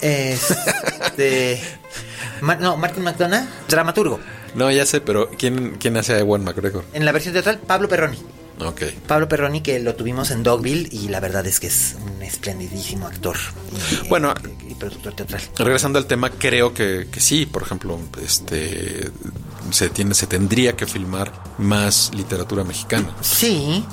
Este. no, Martin McDonough, dramaturgo. No, ya sé, pero ¿quién, quién hace a Ewan McGregor? En la versión teatral, Pablo Perroni. Pablo Perroni, que lo tuvimos en Dogville y la verdad es que es un esplendidísimo actor. bueno, y, productor teatral. Regresando al tema, creo que, que sí, por ejemplo, este se tiene, se tendría que filmar más literatura mexicana. Sí.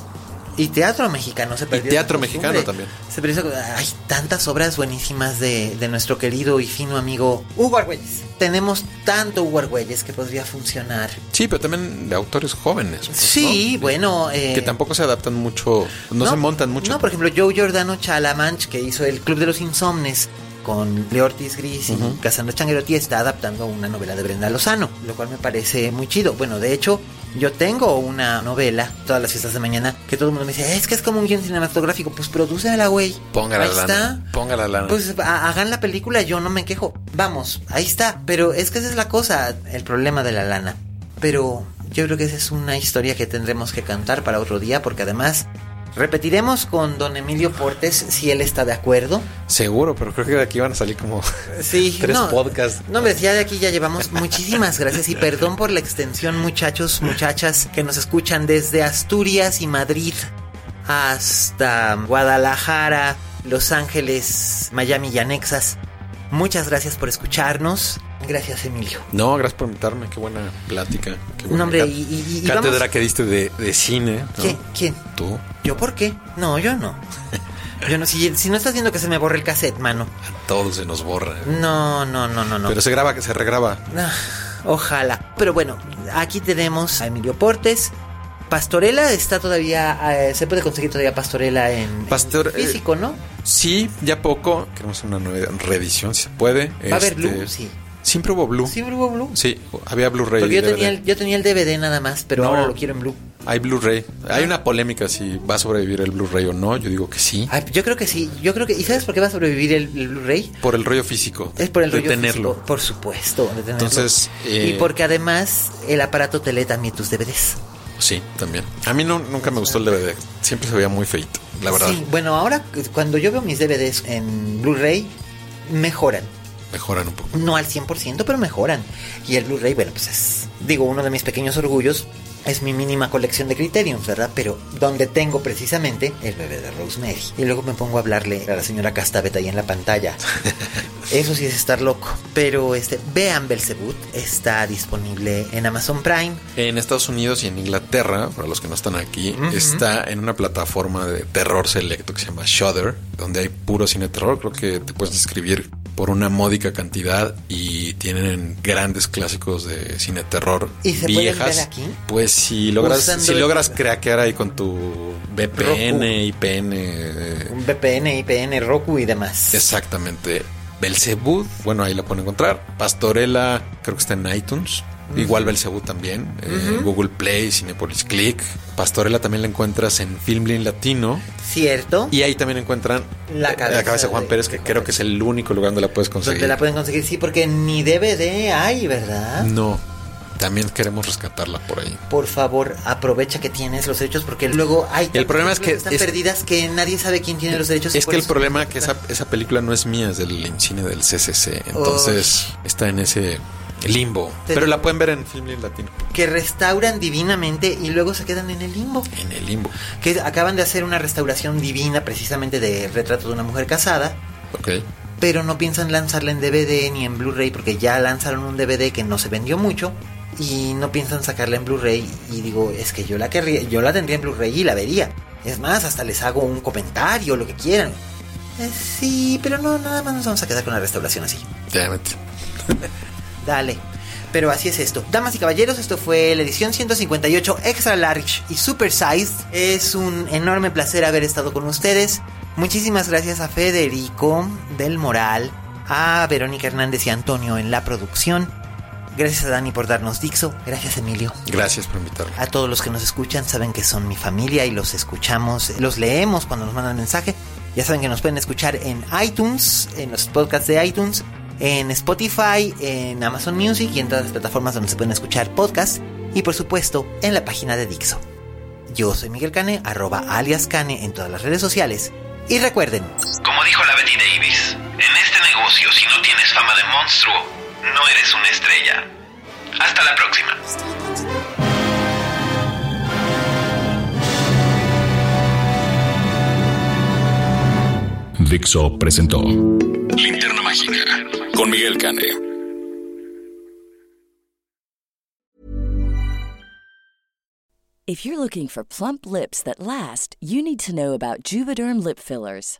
Y teatro mexicano se perdió. Y teatro mexicano también. Se perdió. Hay tantas obras buenísimas de, de nuestro querido y fino amigo Hugo Argüelles. Tenemos tanto Hugo Argüelles que podría funcionar. Sí, pero también de autores jóvenes. Sí, bueno. Eh, que tampoco se adaptan mucho, no, se montan mucho. No, por ejemplo, Joe Giordano Chalamanch, que hizo el Club de los Insomnes con Leo Ortiz Gris y Casandra Changuerotti está adaptando una novela de Brenda Lozano, lo cual me parece muy chido. Bueno, de hecho, yo tengo una novela, todas las fiestas de mañana, que todo el mundo me dice, es que es como un guion cinematográfico, pues la güey. Póngala ahí está. Póngala lana. Pues hagan la película, yo no me quejo. Vamos, ahí está. Pero es que esa es la cosa, el problema de la lana. Pero yo creo que esa es una historia que tendremos que cantar para otro día, porque además Repetiremos con don Emilio Portes si él está de acuerdo. Seguro, pero creo que de aquí van a salir como sí, tres podcasts. No, hombre, ya de aquí ya llevamos muchísimas gracias y perdón por la extensión, muchachos, muchachas que nos escuchan desde Asturias y Madrid hasta Guadalajara, Los Ángeles, Miami y anexas. Muchas gracias por escucharnos. Gracias, Emilio. No, gracias por invitarme. Qué buena plática. Qué buena hombre, y, cátedra que diste de, cine. ¿Quién? ¿Quién? Tú. ¿Yo por qué? No, yo no. Yo no, si, si, no estás viendo que se me borre el cassette, mano. A todos se nos borra. No, no, no, no, no. Pero se graba, que se regraba. Ah, ojalá. Pero bueno, aquí tenemos a Emilio Portes. Pastorela está todavía, eh, se puede conseguir todavía Pastorela en, Pastor, eh, físico, ¿no? Sí, ya poco. Queremos una nueva reedición, si se puede. Va a haber este, Blue, sí. Siempre hubo Blue. ¿Siempre hubo Blue? Sí, había Blu-ray. Porque yo tenía, el, yo tenía el DVD nada más, pero ahora lo quiero en Blue. Hay Blu-ray. Hay una polémica si va a sobrevivir el Blu-ray o no. Yo digo que sí. yo creo que sí. Yo creo que. ¿Y sabes por qué va a sobrevivir el, Blu-ray? Por el rollo físico. Es por el rollo tenerlo. Físico, por supuesto, de tenerlo. Entonces. y eh, porque además el aparato te lee también tus DVDs. Sí, también. A mí no, nunca me gustó el DVD. Siempre se veía muy feito, la verdad. Sí, bueno, ahora cuando yo veo mis DVDs en Blu-ray, mejoran mejoran un poco. No al 100%, pero mejoran. Y el Blu-ray, bueno, pues es, digo, uno de mis pequeños orgullos es mi mínima colección de Criterion, ¿verdad? Pero donde tengo precisamente el bebé de Rosemary. Y luego me pongo a hablarle a la señora Castavet ahí en la pantalla. Eso sí es estar loco. Pero este, vean Belzebut, está disponible en Amazon Prime. En Estados Unidos y en Inglaterra, para los que no están aquí, está en una plataforma de terror selecto que se llama Shudder, donde hay puro cine terror. Creo que te puedes inscribir por una módica cantidad y tienen grandes clásicos de cine terror ¿Y se viejas. Ver aquí? Pues si logras si logras craquear ahí con tu VPN, IPN, eh, un VPN, IPN, Roku y demás. Exactamente. Belzebud, bueno, ahí la pueden encontrar. Pastorela, creo que está en iTunes. Igual Belcebú también, eh, Google Play, Cinepolis Click. Pastorela también la encuentras en Filmlin Latino. Cierto. Y ahí también encuentran la cabeza, de Juan Pérez, que creo que es el único lugar donde la puedes conseguir. Donde la pueden conseguir, sí, porque ni DVD hay, ¿verdad? No. También queremos rescatarla por ahí. Por favor, aprovecha que tienes los derechos porque luego hay el problema es que están perdidas que nadie sabe quién tiene los derechos. Es que el problema es que esa, esa película no es mía, es del cine del CCC, entonces está en ese limbo. Pero, la pueden ver en Filmline Latino. Que restauran divinamente y luego se quedan en el limbo. En el limbo. Que acaban de hacer una restauración divina precisamente de Retrato de una mujer casada. Ok. Pero no piensan lanzarla en DVD ni en Blu-ray porque ya lanzaron un DVD que no se vendió mucho y no piensan sacarla en Blu-ray y digo, es que yo la querría, yo la tendría en Blu-ray y la vería. Es más, hasta les hago un comentario, lo que quieran. Eh, sí, pero no, nada más nos vamos a quedar con la restauración así. Dale. Pero así es esto. Damas y caballeros, esto fue la edición 158 Extra Large y Super Size. Es un enorme placer haber estado con ustedes. Muchísimas gracias a Federico del Moral, a Verónica Hernández y Antonio en la producción. Gracias a Dani por darnos Dixo. Gracias, Emilio. Gracias por invitarme. A todos los que nos escuchan, saben que son mi familia y los escuchamos, los leemos cuando nos mandan mensaje. Ya saben que nos pueden escuchar en iTunes, en los podcasts de iTunes en Spotify, en Amazon Music y en todas las plataformas donde se pueden escuchar podcasts y por supuesto en la página de Dixo. Yo soy Miguel Cane, arroba alias Cane en todas las redes sociales y recuerden, como dijo la Betty Davis, en este negocio si no tienes fama de monstruo, no eres una estrella. Hasta la próxima. Dixo presentó Linterna Mágica con Miguel Cane. If you're looking for plump lips that last, you need to know about Juvederm lip fillers.